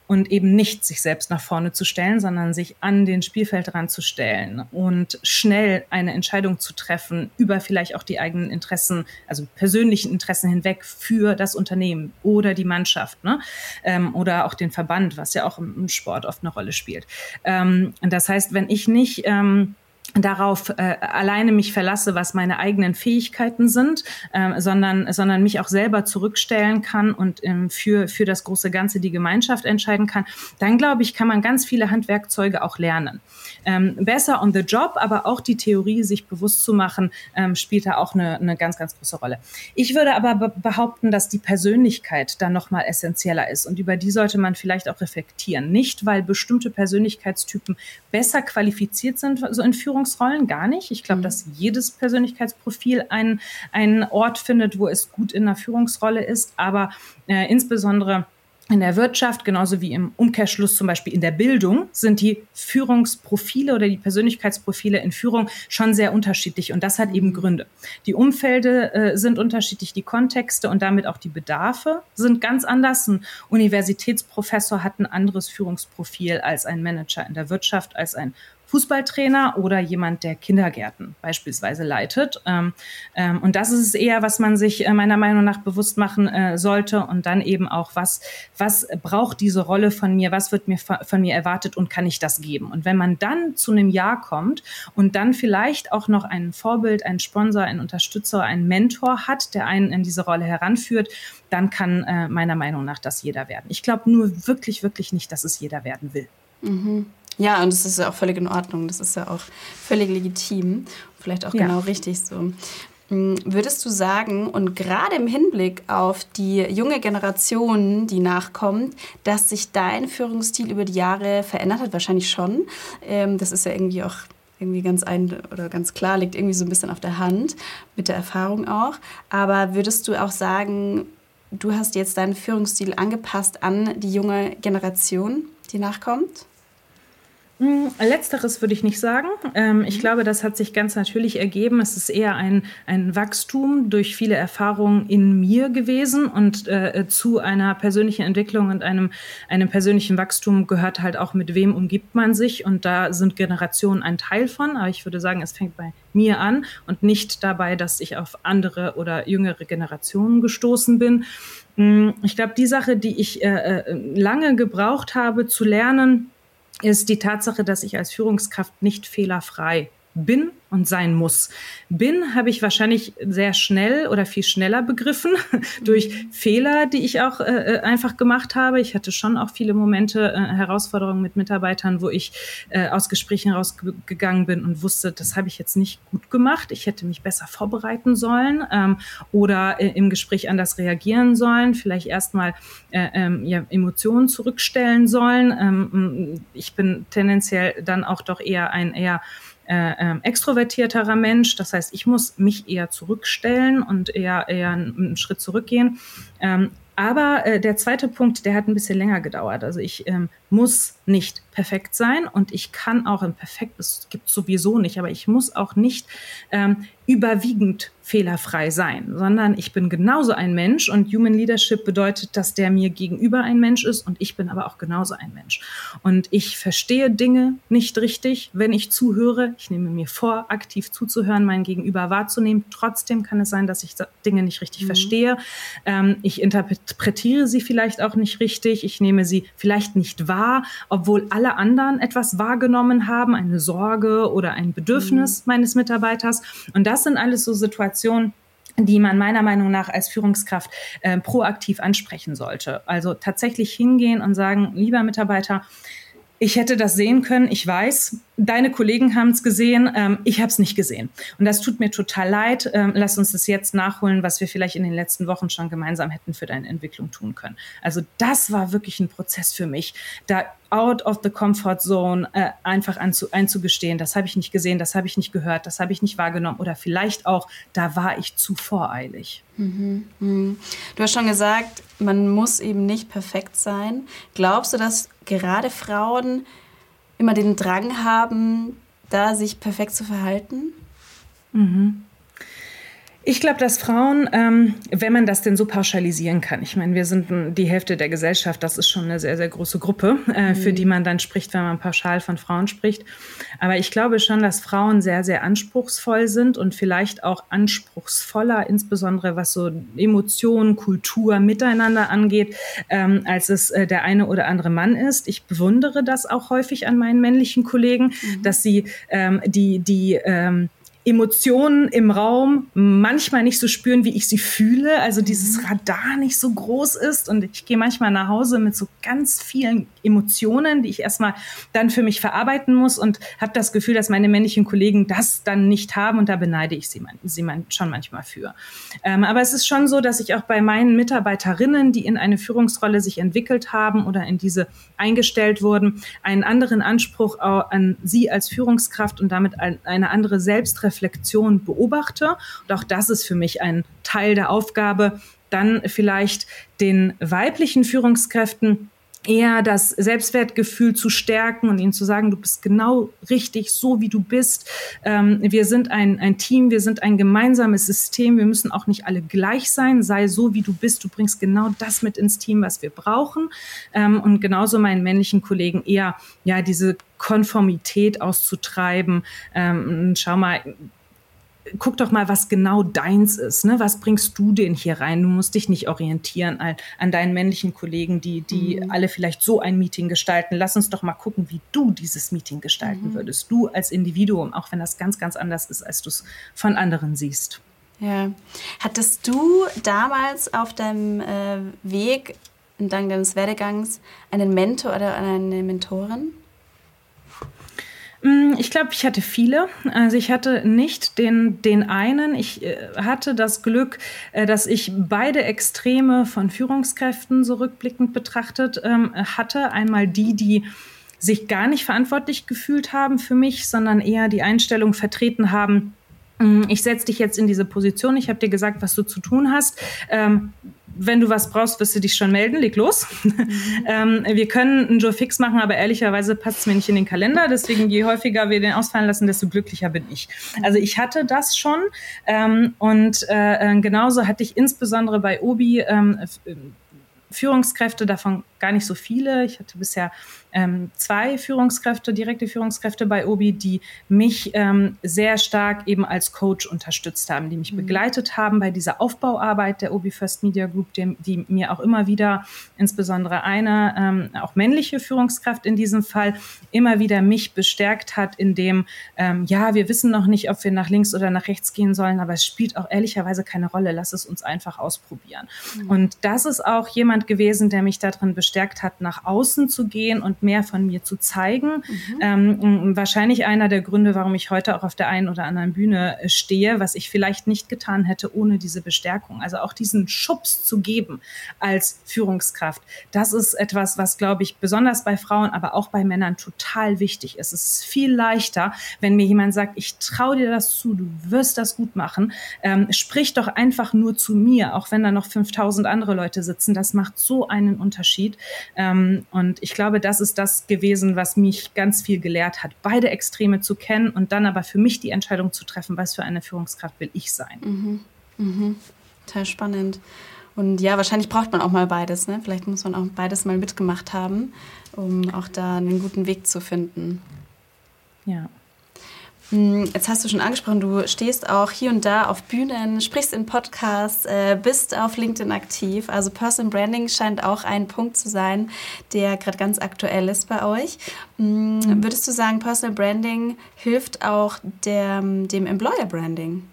Speaker 3: und eben nicht sich selbst nach vorne zu stellen, sondern sich an den Spielfeldrand zu stellen und schnell eine Entscheidung zu treffen über vielleicht auch die eigenen Interessen, also persönlichen Interessen hinweg für das Unternehmen oder die Mannschaft ne? Ähm, oder auch den Verband, was ja auch im, Sport oft eine Rolle spielt. Ähm, das heißt, wenn ich nicht ähm, darauf äh, alleine mich verlasse, was meine eigenen Fähigkeiten sind, äh, sondern, sondern mich auch selber zurückstellen kann und ähm, für, für das große Ganze die Gemeinschaft entscheiden kann, dann glaube ich, kann man ganz viele Handwerkzeuge auch lernen. Ähm, besser on the job, aber auch die Theorie, sich bewusst zu machen, ähm, spielt da auch eine, eine ganz, ganz große Rolle. Ich würde aber be behaupten, dass die Persönlichkeit da nochmal essentieller ist und über die sollte man vielleicht auch reflektieren. Nicht, weil bestimmte Persönlichkeitstypen besser qualifiziert sind, so in Führung Führungsrollen gar nicht. Ich glaube, mhm. dass jedes Persönlichkeitsprofil einen, einen Ort findet, wo es gut in einer Führungsrolle ist, aber äh, insbesondere in der Wirtschaft, genauso wie im Umkehrschluss zum Beispiel in der Bildung, sind die Führungsprofile oder die Persönlichkeitsprofile in Führung schon sehr unterschiedlich. Und das hat eben Gründe. Die Umfelde äh, sind unterschiedlich, die Kontexte und damit auch die Bedarfe sind ganz anders. Ein Universitätsprofessor hat ein anderes Führungsprofil als ein Manager in der Wirtschaft, als ein Fußballtrainer oder jemand, der Kindergärten beispielsweise leitet. Ähm, ähm, und das ist es eher, was man sich äh, meiner Meinung nach bewusst machen äh, sollte und dann eben auch, was, was braucht diese Rolle von mir, was wird mir von mir erwartet und kann ich das geben? Und wenn man dann zu einem Ja kommt und dann vielleicht auch noch ein Vorbild, einen Sponsor, einen Unterstützer, einen Mentor hat, der einen in diese Rolle heranführt, dann kann äh, meiner Meinung nach das jeder werden. Ich glaube nur wirklich, wirklich nicht, dass es jeder werden will.
Speaker 1: Mhm. Ja, und das ist ja auch völlig in Ordnung. Das ist ja auch völlig legitim. Vielleicht auch ja. genau richtig so. Hm, würdest du sagen, und gerade im Hinblick auf die junge Generation, die nachkommt, dass sich dein Führungsstil über die Jahre verändert hat? Wahrscheinlich schon. Ähm, das ist ja irgendwie auch irgendwie ganz ein oder ganz klar, liegt irgendwie so ein bisschen auf der Hand, mit der Erfahrung auch. Aber würdest du auch sagen, du hast jetzt deinen Führungsstil angepasst an die junge Generation, die nachkommt?
Speaker 3: Hm, letzteres würde ich nicht sagen. Ähm, ich mhm. glaube, das hat sich ganz natürlich ergeben. Es ist eher ein, ein Wachstum durch viele Erfahrungen in mir gewesen und äh, zu einer persönlichen Entwicklung und einem, einem persönlichen Wachstum gehört halt auch, mit wem umgibt man sich. Und da sind Generationen ein Teil von. Aber ich würde sagen, es fängt bei mir an und nicht dabei, dass ich auf andere oder jüngere Generationen gestoßen bin. Hm, ich glaube, die Sache, die ich äh, äh lange gebraucht habe zu lernen, ist die Tatsache, dass ich als Führungskraft nicht fehlerfrei bin und sein muss. Bin habe ich wahrscheinlich sehr schnell oder viel schneller begriffen (laughs) durch mhm. Fehler, die ich auch äh, äh, einfach gemacht habe. Ich hatte schon auch viele Momente, äh, Herausforderungen mit Mitarbeitern, wo ich äh, aus Gesprächen rausgegangen bin und wusste, das habe ich jetzt nicht gut gemacht. Ich hätte mich besser vorbereiten sollen ähm, oder äh, im Gespräch anders reagieren sollen, vielleicht erstmal äh, ähm, ja, Emotionen zurückstellen sollen. Ähm, ich bin tendenziell dann auch doch eher ein eher äh, ähm, extrovertierterer Mensch. Das heißt, ich muss mich eher zurückstellen und eher, eher einen Schritt zurückgehen. Ähm, aber äh, der zweite Punkt, der hat ein bisschen länger gedauert. Also ich ähm, muss nicht perfekt sein und ich kann auch ein perfekt, es gibt sowieso nicht, aber ich muss auch nicht ähm, überwiegend fehlerfrei sein, sondern ich bin genauso ein Mensch und Human Leadership bedeutet, dass der mir gegenüber ein Mensch ist und ich bin aber auch genauso ein Mensch. Und ich verstehe Dinge nicht richtig, wenn ich zuhöre. Ich nehme mir vor, aktiv zuzuhören, mein Gegenüber wahrzunehmen. Trotzdem kann es sein, dass ich Dinge nicht richtig mhm. verstehe. Ähm, ich interpretiere sie vielleicht auch nicht richtig. Ich nehme sie vielleicht nicht wahr, obwohl alle anderen etwas wahrgenommen haben, eine Sorge oder ein Bedürfnis mhm. meines Mitarbeiters. Und das sind alles so Situationen, die man meiner Meinung nach als Führungskraft äh, proaktiv ansprechen sollte. Also tatsächlich hingehen und sagen, lieber Mitarbeiter, ich hätte das sehen können, ich weiß, deine Kollegen haben es gesehen, ähm, ich habe es nicht gesehen. Und das tut mir total leid. Ähm, lass uns das jetzt nachholen, was wir vielleicht in den letzten Wochen schon gemeinsam hätten für deine Entwicklung tun können. Also das war wirklich ein Prozess für mich, da out of the comfort zone äh, einfach anzu, einzugestehen, das habe ich nicht gesehen, das habe ich nicht gehört, das habe ich nicht wahrgenommen oder vielleicht auch, da war ich zu voreilig.
Speaker 1: Mhm. Mhm. Du hast schon gesagt, man muss eben nicht perfekt sein. Glaubst du, dass gerade Frauen immer den Drang haben, da sich perfekt zu verhalten?
Speaker 3: Mhm. Ich glaube, dass Frauen, ähm, wenn man das denn so pauschalisieren kann, ich meine, wir sind die Hälfte der Gesellschaft, das ist schon eine sehr, sehr große Gruppe, äh, mhm. für die man dann spricht, wenn man pauschal von Frauen spricht. Aber ich glaube schon, dass Frauen sehr, sehr anspruchsvoll sind und vielleicht auch anspruchsvoller, insbesondere was so Emotionen, Kultur, Miteinander angeht, ähm, als es äh, der eine oder andere Mann ist. Ich bewundere das auch häufig an meinen männlichen Kollegen, mhm. dass sie ähm, die, die, ähm, Emotionen im Raum manchmal nicht so spüren, wie ich sie fühle. Also dieses mhm. Radar nicht so groß ist. Und ich gehe manchmal nach Hause mit so ganz vielen Emotionen, die ich erstmal dann für mich verarbeiten muss und habe das Gefühl, dass meine männlichen Kollegen das dann nicht haben. Und da beneide ich sie, sie schon manchmal für. Ähm, aber es ist schon so, dass ich auch bei meinen Mitarbeiterinnen, die in eine Führungsrolle sich entwickelt haben oder in diese eingestellt wurden, einen anderen Anspruch an sie als Führungskraft und damit eine andere Selbstreflexion Reflexion beobachte. Und auch das ist für mich ein Teil der Aufgabe, dann vielleicht den weiblichen Führungskräften eher das Selbstwertgefühl zu stärken und ihnen zu sagen, du bist genau richtig, so wie du bist. Ähm, wir sind ein, ein Team, wir sind ein gemeinsames System, wir müssen auch nicht alle gleich sein, sei so wie du bist, du bringst genau das mit ins Team, was wir brauchen. Ähm, und genauso meinen männlichen Kollegen eher, ja, diese Konformität auszutreiben. Ähm, schau mal, guck doch mal, was genau deins ist. Ne? Was bringst du denn hier rein? Du musst dich nicht orientieren an, an deinen männlichen Kollegen, die, die mhm. alle vielleicht so ein Meeting gestalten. Lass uns doch mal gucken, wie du dieses Meeting gestalten mhm. würdest. Du als Individuum, auch wenn das ganz, ganz anders ist, als du es von anderen siehst.
Speaker 1: Ja. Hattest du damals auf deinem äh, Weg entlang deines Werdegangs einen Mentor oder eine Mentorin?
Speaker 3: Mm, ich glaube, ich hatte viele. Also ich hatte nicht den, den einen. Ich äh, hatte das Glück, äh, dass ich beide Extreme von Führungskräften so rückblickend betrachtet ähm, hatte. Einmal die, die sich gar nicht verantwortlich gefühlt haben für mich, sondern eher die Einstellung vertreten haben, mm, ich setze dich jetzt in diese Position, ich habe dir gesagt, was du zu tun hast. Ähm, wenn du was brauchst, wirst du dich schon melden, leg los. Mhm. (laughs) ähm, wir können einen Joe Fix machen, aber ehrlicherweise passt es mir nicht in den Kalender. Deswegen, je häufiger wir den ausfallen lassen, desto glücklicher bin ich. Also ich hatte das schon ähm, und äh, äh genauso hatte ich insbesondere bei Obi ähm, Führungskräfte, davon gar nicht so viele. Ich hatte bisher ähm, zwei Führungskräfte, direkte Führungskräfte bei Obi, die mich ähm, sehr stark eben als Coach unterstützt haben, die mich mhm. begleitet haben bei dieser Aufbauarbeit der Obi First Media Group, die, die mir auch immer wieder, insbesondere eine, ähm, auch männliche Führungskraft in diesem Fall, immer wieder mich bestärkt hat, in dem, ähm, ja, wir wissen noch nicht, ob wir nach links oder nach rechts gehen sollen, aber es spielt auch ehrlicherweise keine Rolle. Lass es uns einfach ausprobieren. Mhm. Und das ist auch jemand gewesen, der mich darin bestärkt hat, nach außen zu gehen und mehr von mir zu zeigen. Mhm. Ähm, wahrscheinlich einer der Gründe, warum ich heute auch auf der einen oder anderen Bühne äh, stehe, was ich vielleicht nicht getan hätte ohne diese Bestärkung. Also auch diesen Schubs zu geben als Führungskraft. Das ist etwas, was, glaube ich, besonders bei Frauen, aber auch bei Männern total wichtig ist. Es ist viel leichter, wenn mir jemand sagt, ich traue dir das zu, du wirst das gut machen. Ähm, sprich doch einfach nur zu mir, auch wenn da noch 5000 andere Leute sitzen. Das macht so einen Unterschied. Ähm, und ich glaube, das ist das gewesen, was mich ganz viel gelehrt hat, beide Extreme zu kennen und dann aber für mich die Entscheidung zu treffen, was für eine Führungskraft will ich sein.
Speaker 1: Mhm. Mhm. Total spannend. Und ja, wahrscheinlich braucht man auch mal beides. Ne? Vielleicht muss man auch beides mal mitgemacht haben, um auch da einen guten Weg zu finden.
Speaker 3: Ja.
Speaker 1: Hm, jetzt hast du schon angesprochen, du stehst auch hier und da auf Bühnen, sprichst in Podcasts, äh, bist auf LinkedIn aktiv. Also Person Branding scheint auch ein Punkt zu sein, der gerade ganz aktuell ist bei euch. Hm. Würdest du sagen, Personal Branding hilft auch der, dem Employer Branding?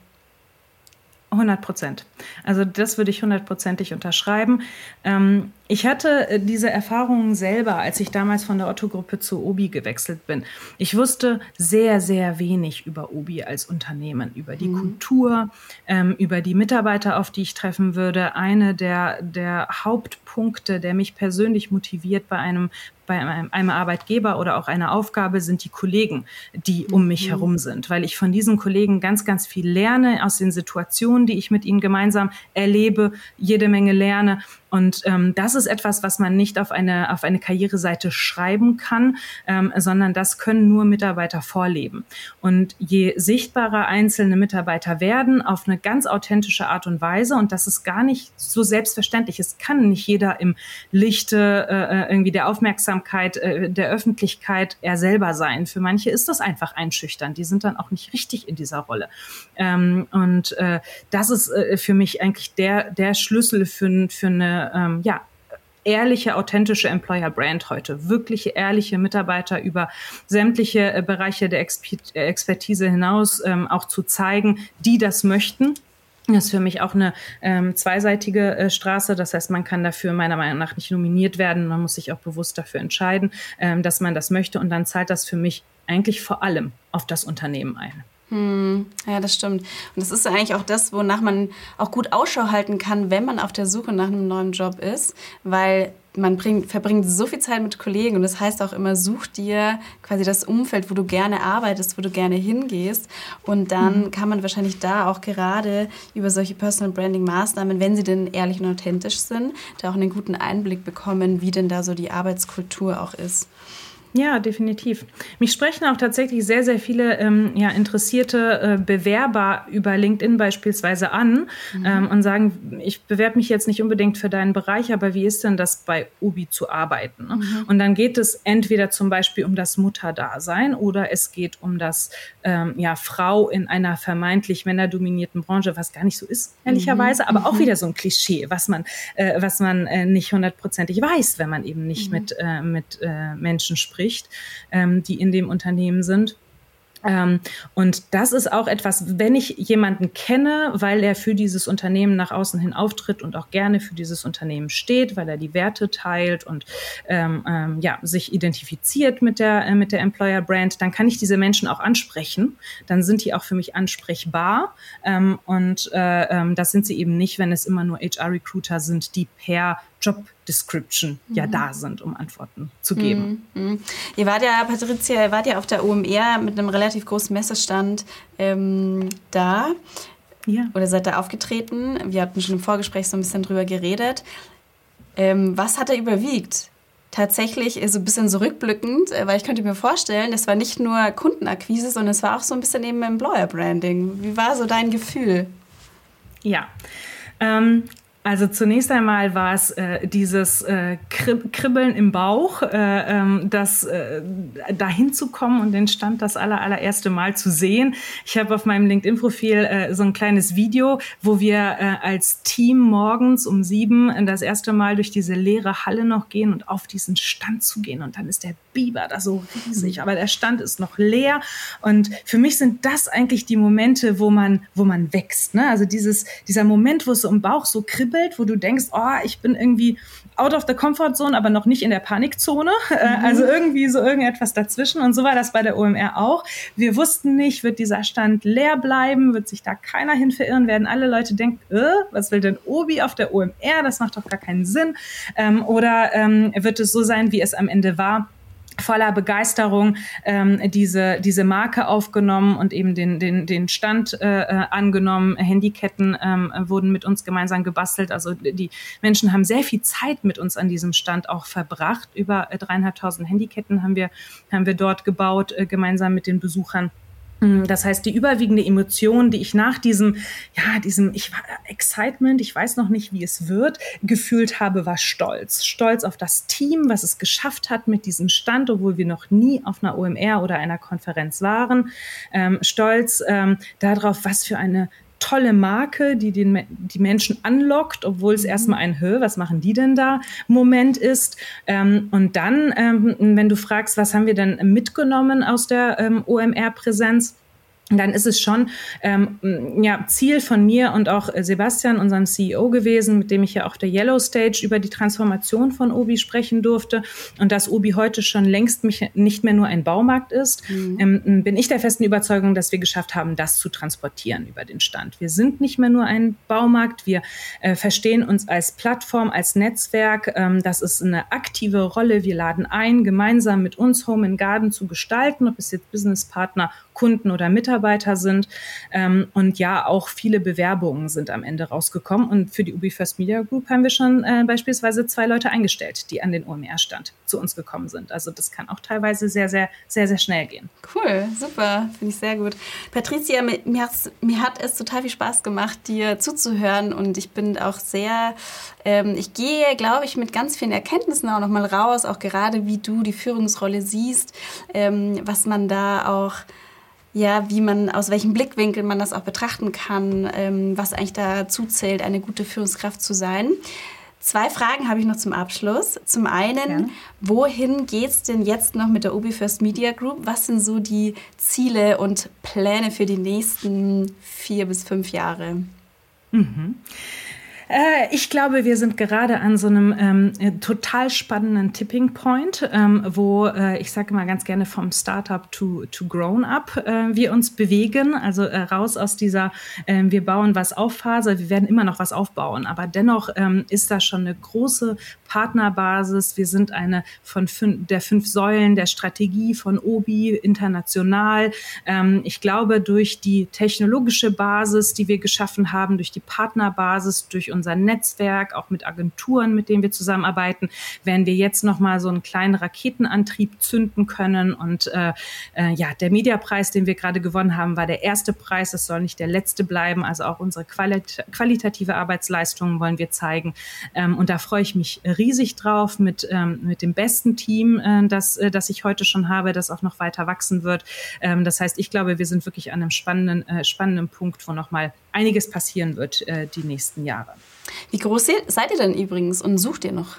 Speaker 3: 100 Prozent. Also das würde ich hundertprozentig unterschreiben. Ähm, ich hatte äh, diese Erfahrungen selber, als ich damals von der Otto-Gruppe zu Obi gewechselt bin. Ich wusste sehr, sehr wenig über Obi als Unternehmen, über die mhm. Kultur, ähm, über die Mitarbeiter, auf die ich treffen würde. Eine der, der Hauptpunkte, der mich persönlich motiviert bei einem bei einem Arbeitgeber oder auch einer Aufgabe sind die Kollegen, die um mich mhm. herum sind, weil ich von diesen Kollegen ganz, ganz viel lerne aus den Situationen, die ich mit ihnen gemeinsam erlebe, jede Menge lerne Und ähm, das ist etwas, was man nicht auf eine, auf eine Karriereseite schreiben kann, ähm, sondern das können nur Mitarbeiter vorleben. Und je sichtbarer einzelne Mitarbeiter werden, auf eine ganz authentische Art und Weise, und das ist gar nicht so selbstverständlich, es kann nicht jeder im Lichte äh, irgendwie der Aufmerksamkeit äh, der Öffentlichkeit er selber sein. Für manche ist das einfach einschüchternd. Die sind dann auch nicht richtig in dieser Rolle. Ähm, und äh, das ist äh, für mich eigentlich der, der Schlüssel für, für eine, ähm, ja, ehrliche, authentische Employer Brand heute. Wirkliche, ehrliche Mitarbeiter über sämtliche äh, Bereiche der Expertise hinaus ähm, auch zu zeigen, die das möchten. Das ist für mich auch eine ähm, zweiseitige äh, Straße. Das heißt, man kann dafür meiner Meinung nach nicht nominiert werden. Man muss sich auch bewusst dafür entscheiden, ähm, dass man das möchte. Und dann zahlt das für mich eigentlich vor allem auf das Unternehmen ein.
Speaker 1: Hm, ja, das stimmt. Und das ist eigentlich auch das, wonach man auch gut Ausschau halten kann, wenn man auf der Suche nach einem neuen Job ist, weil man bringt, verbringt so viel Zeit mit Kollegen und das heißt auch immer, such dir quasi das Umfeld, wo du gerne arbeitest, wo du gerne hingehst und dann mhm. kann man wahrscheinlich da auch gerade über solche Personal Branding Maßnahmen, wenn sie denn ehrlich und authentisch sind, da auch einen guten Einblick bekommen, wie denn da so die Arbeitskultur auch ist.
Speaker 3: Ja, definitiv. Mich sprechen auch tatsächlich sehr, sehr viele ähm, ja, interessierte äh, Bewerber über LinkedIn beispielsweise an mhm. ähm, und sagen, ich bewerbe mich jetzt nicht unbedingt für deinen Bereich, aber wie ist denn das bei Ubi zu arbeiten? Ne? Mhm. Und dann geht es entweder zum Beispiel um das Mutterdasein oder es geht um das ähm, ja, Frau in einer vermeintlich männerdominierten Branche, was gar nicht so ist, ehrlicherweise, mhm. aber auch mhm. wieder so ein Klischee, was man, äh, was man äh, nicht hundertprozentig weiß, wenn man eben nicht mhm. mit, äh, mit äh, Menschen spricht spricht, ähm, die in dem Unternehmen sind. Ähm, und das ist auch etwas, wenn ich jemanden kenne, weil er für dieses Unternehmen nach außen hin auftritt und auch gerne für dieses Unternehmen steht, weil er die Werte teilt und ähm, ähm, ja, sich identifiziert mit der, äh, mit der Employer Brand, dann kann ich diese Menschen auch ansprechen. Dann sind die auch für mich ansprechbar. Ähm, und äh, ähm, das sind sie eben nicht, wenn es immer nur HR-Recruiter sind, die per Job Description mhm. ja da sind, um Antworten zu geben.
Speaker 1: Mhm. mhm. Ihr wart ja, Patricia, ihr wart ja auf der OMR mit einem relativ großen Messestand ähm, da. Ja. Oder seid da aufgetreten? Wir hatten schon im Vorgespräch so ein bisschen drüber geredet. Ähm, was hat da überwiegt? Tatsächlich so ein bisschen zurückblickend, äh, weil ich könnte mir vorstellen, das war nicht nur Kundenakquise, sondern es war auch so ein bisschen eben Employer Branding. Wie war so dein Gefühl?
Speaker 3: Ja, ähm, also zunächst einmal war es äh, dieses äh, Kribbeln im Bauch, äh, ähm, das äh, dahin zu kommen und den Stand das aller, allererste Mal zu sehen. Ich habe auf meinem LinkedIn-Profil äh, so ein kleines Video, wo wir äh, als Team morgens um sieben das erste Mal durch diese leere Halle noch gehen und auf diesen Stand zu gehen. Und dann ist der Biber da so riesig, aber der Stand ist noch leer. Und für mich sind das eigentlich die Momente, wo man, wo man wächst. Ne? Also dieses, dieser Moment, wo es so im Bauch so kribbelt kribbelt, wo du denkst, oh, ich bin irgendwie out of the comfort zone, aber noch nicht in der Panikzone. (laughs) Äh, mhm. Also irgendwie so irgendetwas dazwischen. Und so war das bei der OMR auch. Wir wussten nicht, wird dieser Stand leer bleiben, wird sich da keiner hin verirren, werden alle Leute denken, äh, was will denn Obi auf der OMR? Das macht doch gar keinen Sinn. Ähm, oder ähm, wird es so sein, wie es am Ende war? Voller Begeisterung ähm, diese, diese Marke aufgenommen und eben den, den, den Stand äh, äh, angenommen. Handyketten ähm, wurden mit uns gemeinsam gebastelt. Also die Menschen haben sehr viel Zeit mit uns an diesem Stand auch verbracht. Über dreieinhalbtausend Handyketten haben wir, haben wir dort gebaut, äh, gemeinsam mit den Besuchern. Mm, das heißt, die überwiegende Emotion, die ich nach diesem, ja, diesem ich war Excitement, ich weiß noch nicht, wie es wird, gefühlt habe, war Stolz. Stolz auf das Team, was es geschafft hat mit diesem Stand, obwohl wir noch nie auf einer OMR oder einer Konferenz waren. Ähm, Stolz ähm, darauf, was für eine tolle Marke, die den, die Menschen anlockt, obwohl es mhm. erstmal ein Hö, was machen die denn da? Moment ist. Ähm, und dann, ähm, wenn du fragst, was haben wir denn mitgenommen aus der ähm, OMR-Präsenz? Dann ist es schon ähm, ja, Ziel von mir und auch Sebastian, unserem CEO gewesen, mit dem ich ja auch der Yellow Stage über die Transformation von Obi sprechen durfte und dass Obi heute schon längst nicht mehr nur ein Baumarkt ist, mhm. ähm, bin ich der festen Überzeugung, dass wir geschafft haben, das zu transportieren über den Stand. Wir sind nicht mehr nur ein Baumarkt, wir äh, verstehen uns als Plattform, als Netzwerk. Ähm, das ist eine aktive Rolle. Wir laden ein, gemeinsam mit uns Home and Garden zu gestalten, ob es jetzt Businesspartner, Kunden oder Mitarbeiter sind. Ähm, und ja, auch viele Bewerbungen sind am Ende rausgekommen. Und für die UB First Media Group haben wir schon äh, beispielsweise zwei Leute eingestellt, die an den OMR-Stand zu uns gekommen sind. Also das kann auch teilweise sehr, sehr, sehr, sehr schnell gehen.
Speaker 1: Cool, super, finde ich sehr gut. Patricia, mir, mir hat es total viel Spaß gemacht, dir zuzuhören und ich bin auch sehr, ähm, ich gehe, glaube ich, mit ganz vielen Erkenntnissen auch nochmal raus, auch gerade wie du die Führungsrolle siehst, ähm, was man da auch ja, wie man, aus welchem Blickwinkel man das auch betrachten kann, ähm, was eigentlich dazu zählt, eine gute Führungskraft zu sein. Zwei Fragen habe ich noch zum Abschluss. Zum einen, Gerne. wohin geht es denn jetzt noch mit der Ubi First Media Group? Was sind so die Ziele und Pläne für die nächsten vier bis fünf Jahre?
Speaker 3: Mhm. Äh, ich glaube, wir sind gerade an so einem ähm, äh, total spannenden Tipping Point, ähm, wo äh, ich sage mal ganz gerne vom Startup to, to Grown Up äh, wir uns bewegen. Also äh, raus aus dieser ähm, wir bauen was auf Phase. Wir werden immer noch was aufbauen, aber dennoch ähm, ist da schon eine große Partnerbasis. Wir sind eine von fün der fünf Säulen der Strategie von OBI international. Ähm, ich glaube, durch die technologische Basis, die wir geschaffen haben, durch die Partnerbasis, durch unser Netzwerk, auch mit Agenturen, mit denen wir zusammenarbeiten, werden wir jetzt noch mal so einen kleinen Raketenantrieb zünden können. Und äh, äh, ja, der Mediapreis, den wir gerade gewonnen haben, war der erste Preis. Es soll nicht der letzte bleiben. Also auch unsere Qualit qualitative Arbeitsleistungen wollen wir zeigen. Ähm, und da freue ich mich riesig drauf mit, ähm, mit dem besten Team, äh, das, äh, das ich heute schon habe, das auch noch weiter wachsen wird. Ähm, das heißt, ich glaube, wir sind wirklich an einem spannenden, äh, spannenden Punkt, wo noch mal einiges passieren wird äh, die nächsten Jahre.
Speaker 1: Wie groß seid ihr denn übrigens und sucht ihr noch?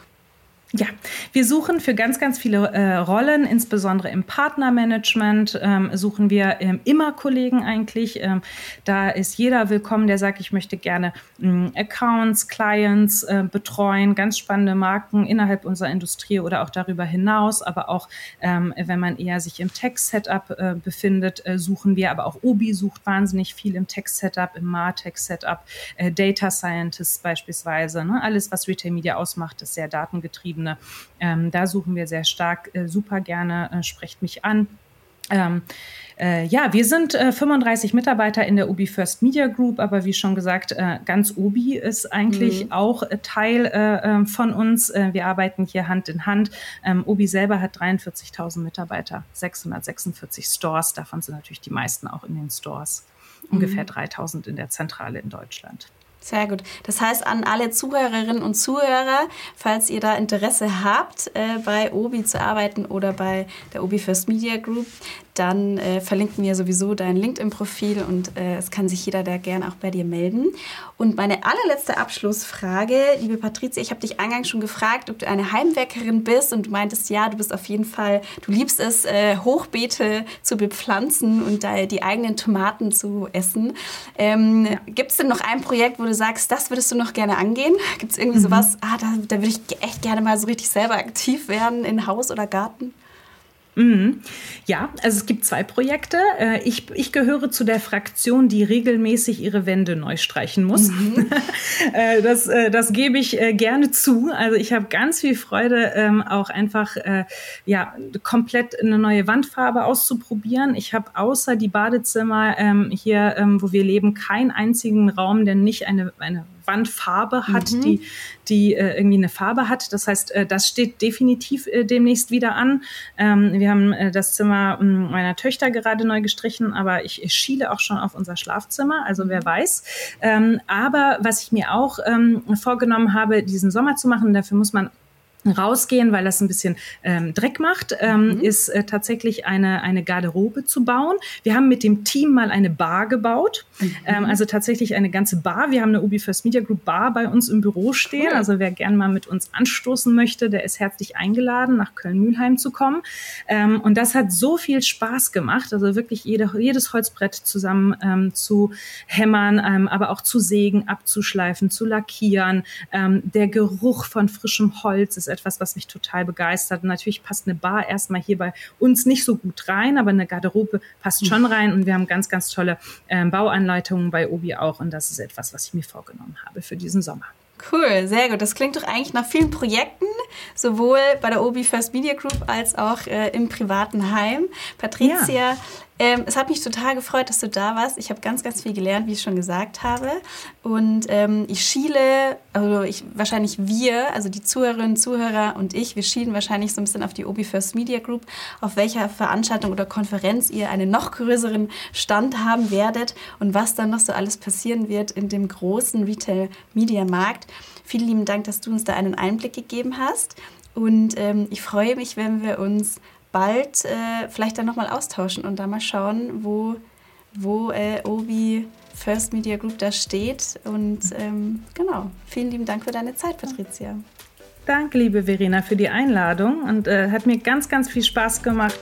Speaker 3: Ja, wir suchen für ganz, ganz viele äh, Rollen, insbesondere im Partnermanagement, ähm, suchen wir ähm, immer Kollegen eigentlich. Ähm, da ist jeder willkommen, der sagt, ich möchte gerne ähm, Accounts, Clients äh, betreuen, ganz spannende Marken innerhalb unserer Industrie oder auch darüber hinaus. Aber auch, ähm, wenn man eher sich im Tech-Setup äh, befindet, äh, suchen wir. Aber auch Obi sucht wahnsinnig viel im Tech-Setup, im Martech-Setup, äh, Data Scientists beispielsweise. Ne? Alles, was Retail Media ausmacht, ist sehr datengetrieben. Ebene. Ähm, da suchen wir sehr stark, äh, super gerne, äh, sprecht mich an. Ähm, äh, ja, wir sind äh, 35 Mitarbeiter in der Ubi First Media Group, aber wie schon gesagt, äh, ganz Ubi ist eigentlich mhm. auch äh, Teil äh, ähm, von uns. Äh, wir arbeiten hier Hand in Hand. Ähm, Ubi selber hat 43.000 Mitarbeiter, 646 Stores. Davon sind natürlich die meisten auch in den Stores. Mhm. Ungefähr 3.000 in der Zentrale in Deutschland.
Speaker 1: Sehr gut. Das heißt, an alle Zuhörerinnen und Zuhörer, falls ihr da Interesse habt, äh, bei Obi zu arbeiten oder bei der Obi First Media Group, dann äh, verlinken wir sowieso dein LinkedIn-Profil und äh, es kann sich jeder da gerne auch bei dir melden. Und meine allerletzte Abschlussfrage, liebe Patricia, ich habe dich eingangs schon gefragt, ob du eine Heimwerkerin bist und du meintest, ja, du bist auf jeden Fall, du liebst es, äh, Hochbeete zu bepflanzen und da die eigenen Tomaten zu essen. Ähm, ja. Gibt es denn noch ein Projekt, wo du sagst, das würdest du noch gerne angehen? Gibt es irgendwie mhm. sowas, ah, da, da würde ich echt gerne mal so richtig selber aktiv werden in Haus oder Garten?
Speaker 3: Mhm. Ja, also es gibt zwei Projekte. Äh, ich, ich gehöre zu der Fraktion, die regelmäßig ihre Wände neu streichen muss. Mhm. (laughs) Äh, das, äh, das gebe ich gerne zu. Also ich habe ganz viel Freude, ähm, auch einfach ja, komplett eine neue Wandfarbe auszuprobieren. Ich habe außer die Badezimmer ähm, hier, ähm, wo wir leben, keinen einzigen Raum, der nicht eine, eine Wandfarbe hat, mhm. die, die äh, irgendwie eine Farbe hat. Das heißt, äh, das steht definitiv äh, demnächst wieder an. Ähm, wir haben äh, das Zimmer hm, meiner Töchter gerade neu gestrichen, aber ich, ich schiele auch schon auf unser Schlafzimmer, also wer mhm. weiß. Ähm, aber was ich mir auch ähm, vorgenommen habe, diesen Sommer zu machen, dafür muss man rausgehen, weil das ein bisschen ähm, Dreck macht, ähm, mhm. ist äh, tatsächlich eine, eine Garderobe zu bauen. Wir haben mit dem Team mal eine Bar gebaut, mhm. ähm, also tatsächlich eine ganze Bar. Wir haben eine Ubi First Media Group Bar bei uns im Büro stehen. Cool. Also wer gern mal mit uns anstoßen möchte, der ist herzlich eingeladen, nach Köln-Mühlheim zu kommen. Ähm, und das hat so viel Spaß gemacht, also wirklich jede, jedes Holzbrett zusammen ähm, zu hämmern, ähm, aber auch zu sägen, abzuschleifen, zu lackieren. Ähm, der Geruch von frischem Holz ist etwas, was mich total begeistert. Und natürlich passt eine Bar erstmal hier bei uns nicht so gut rein, aber eine Garderobe passt schon rein und wir haben ganz, ganz tolle ähm, Bauanleitungen bei Obi auch und das ist etwas, was ich mir vorgenommen habe für diesen Sommer.
Speaker 1: Cool, sehr gut. Das klingt doch eigentlich nach vielen Projekten, sowohl bei der Obi First Media Group als auch äh, im privaten Heim. Patricia, ja. Ähm, es hat mich total gefreut, dass du da warst. Ich habe ganz, ganz viel gelernt, wie ich schon gesagt habe. Und ähm, ich schiele, also ich, wahrscheinlich wir, also die Zuhörerinnen, Zuhörer und ich, wir schielen wahrscheinlich so ein bisschen auf die Obi First Media Group, auf welcher Veranstaltung oder Konferenz ihr einen noch größeren Stand haben werdet und was dann noch so alles passieren wird in dem großen Retail Media Markt. Vielen lieben Dank, dass du uns da einen Einblick gegeben hast. Und ähm, ich freue mich, wenn wir uns bald äh, vielleicht dann nochmal austauschen und da mal schauen, wo, wo äh, Obi First Media Group da steht. Und ähm, genau, vielen lieben Dank für deine Zeit, Patricia.
Speaker 3: Danke, liebe Verena, für die Einladung und äh, hat mir ganz, ganz viel Spaß gemacht.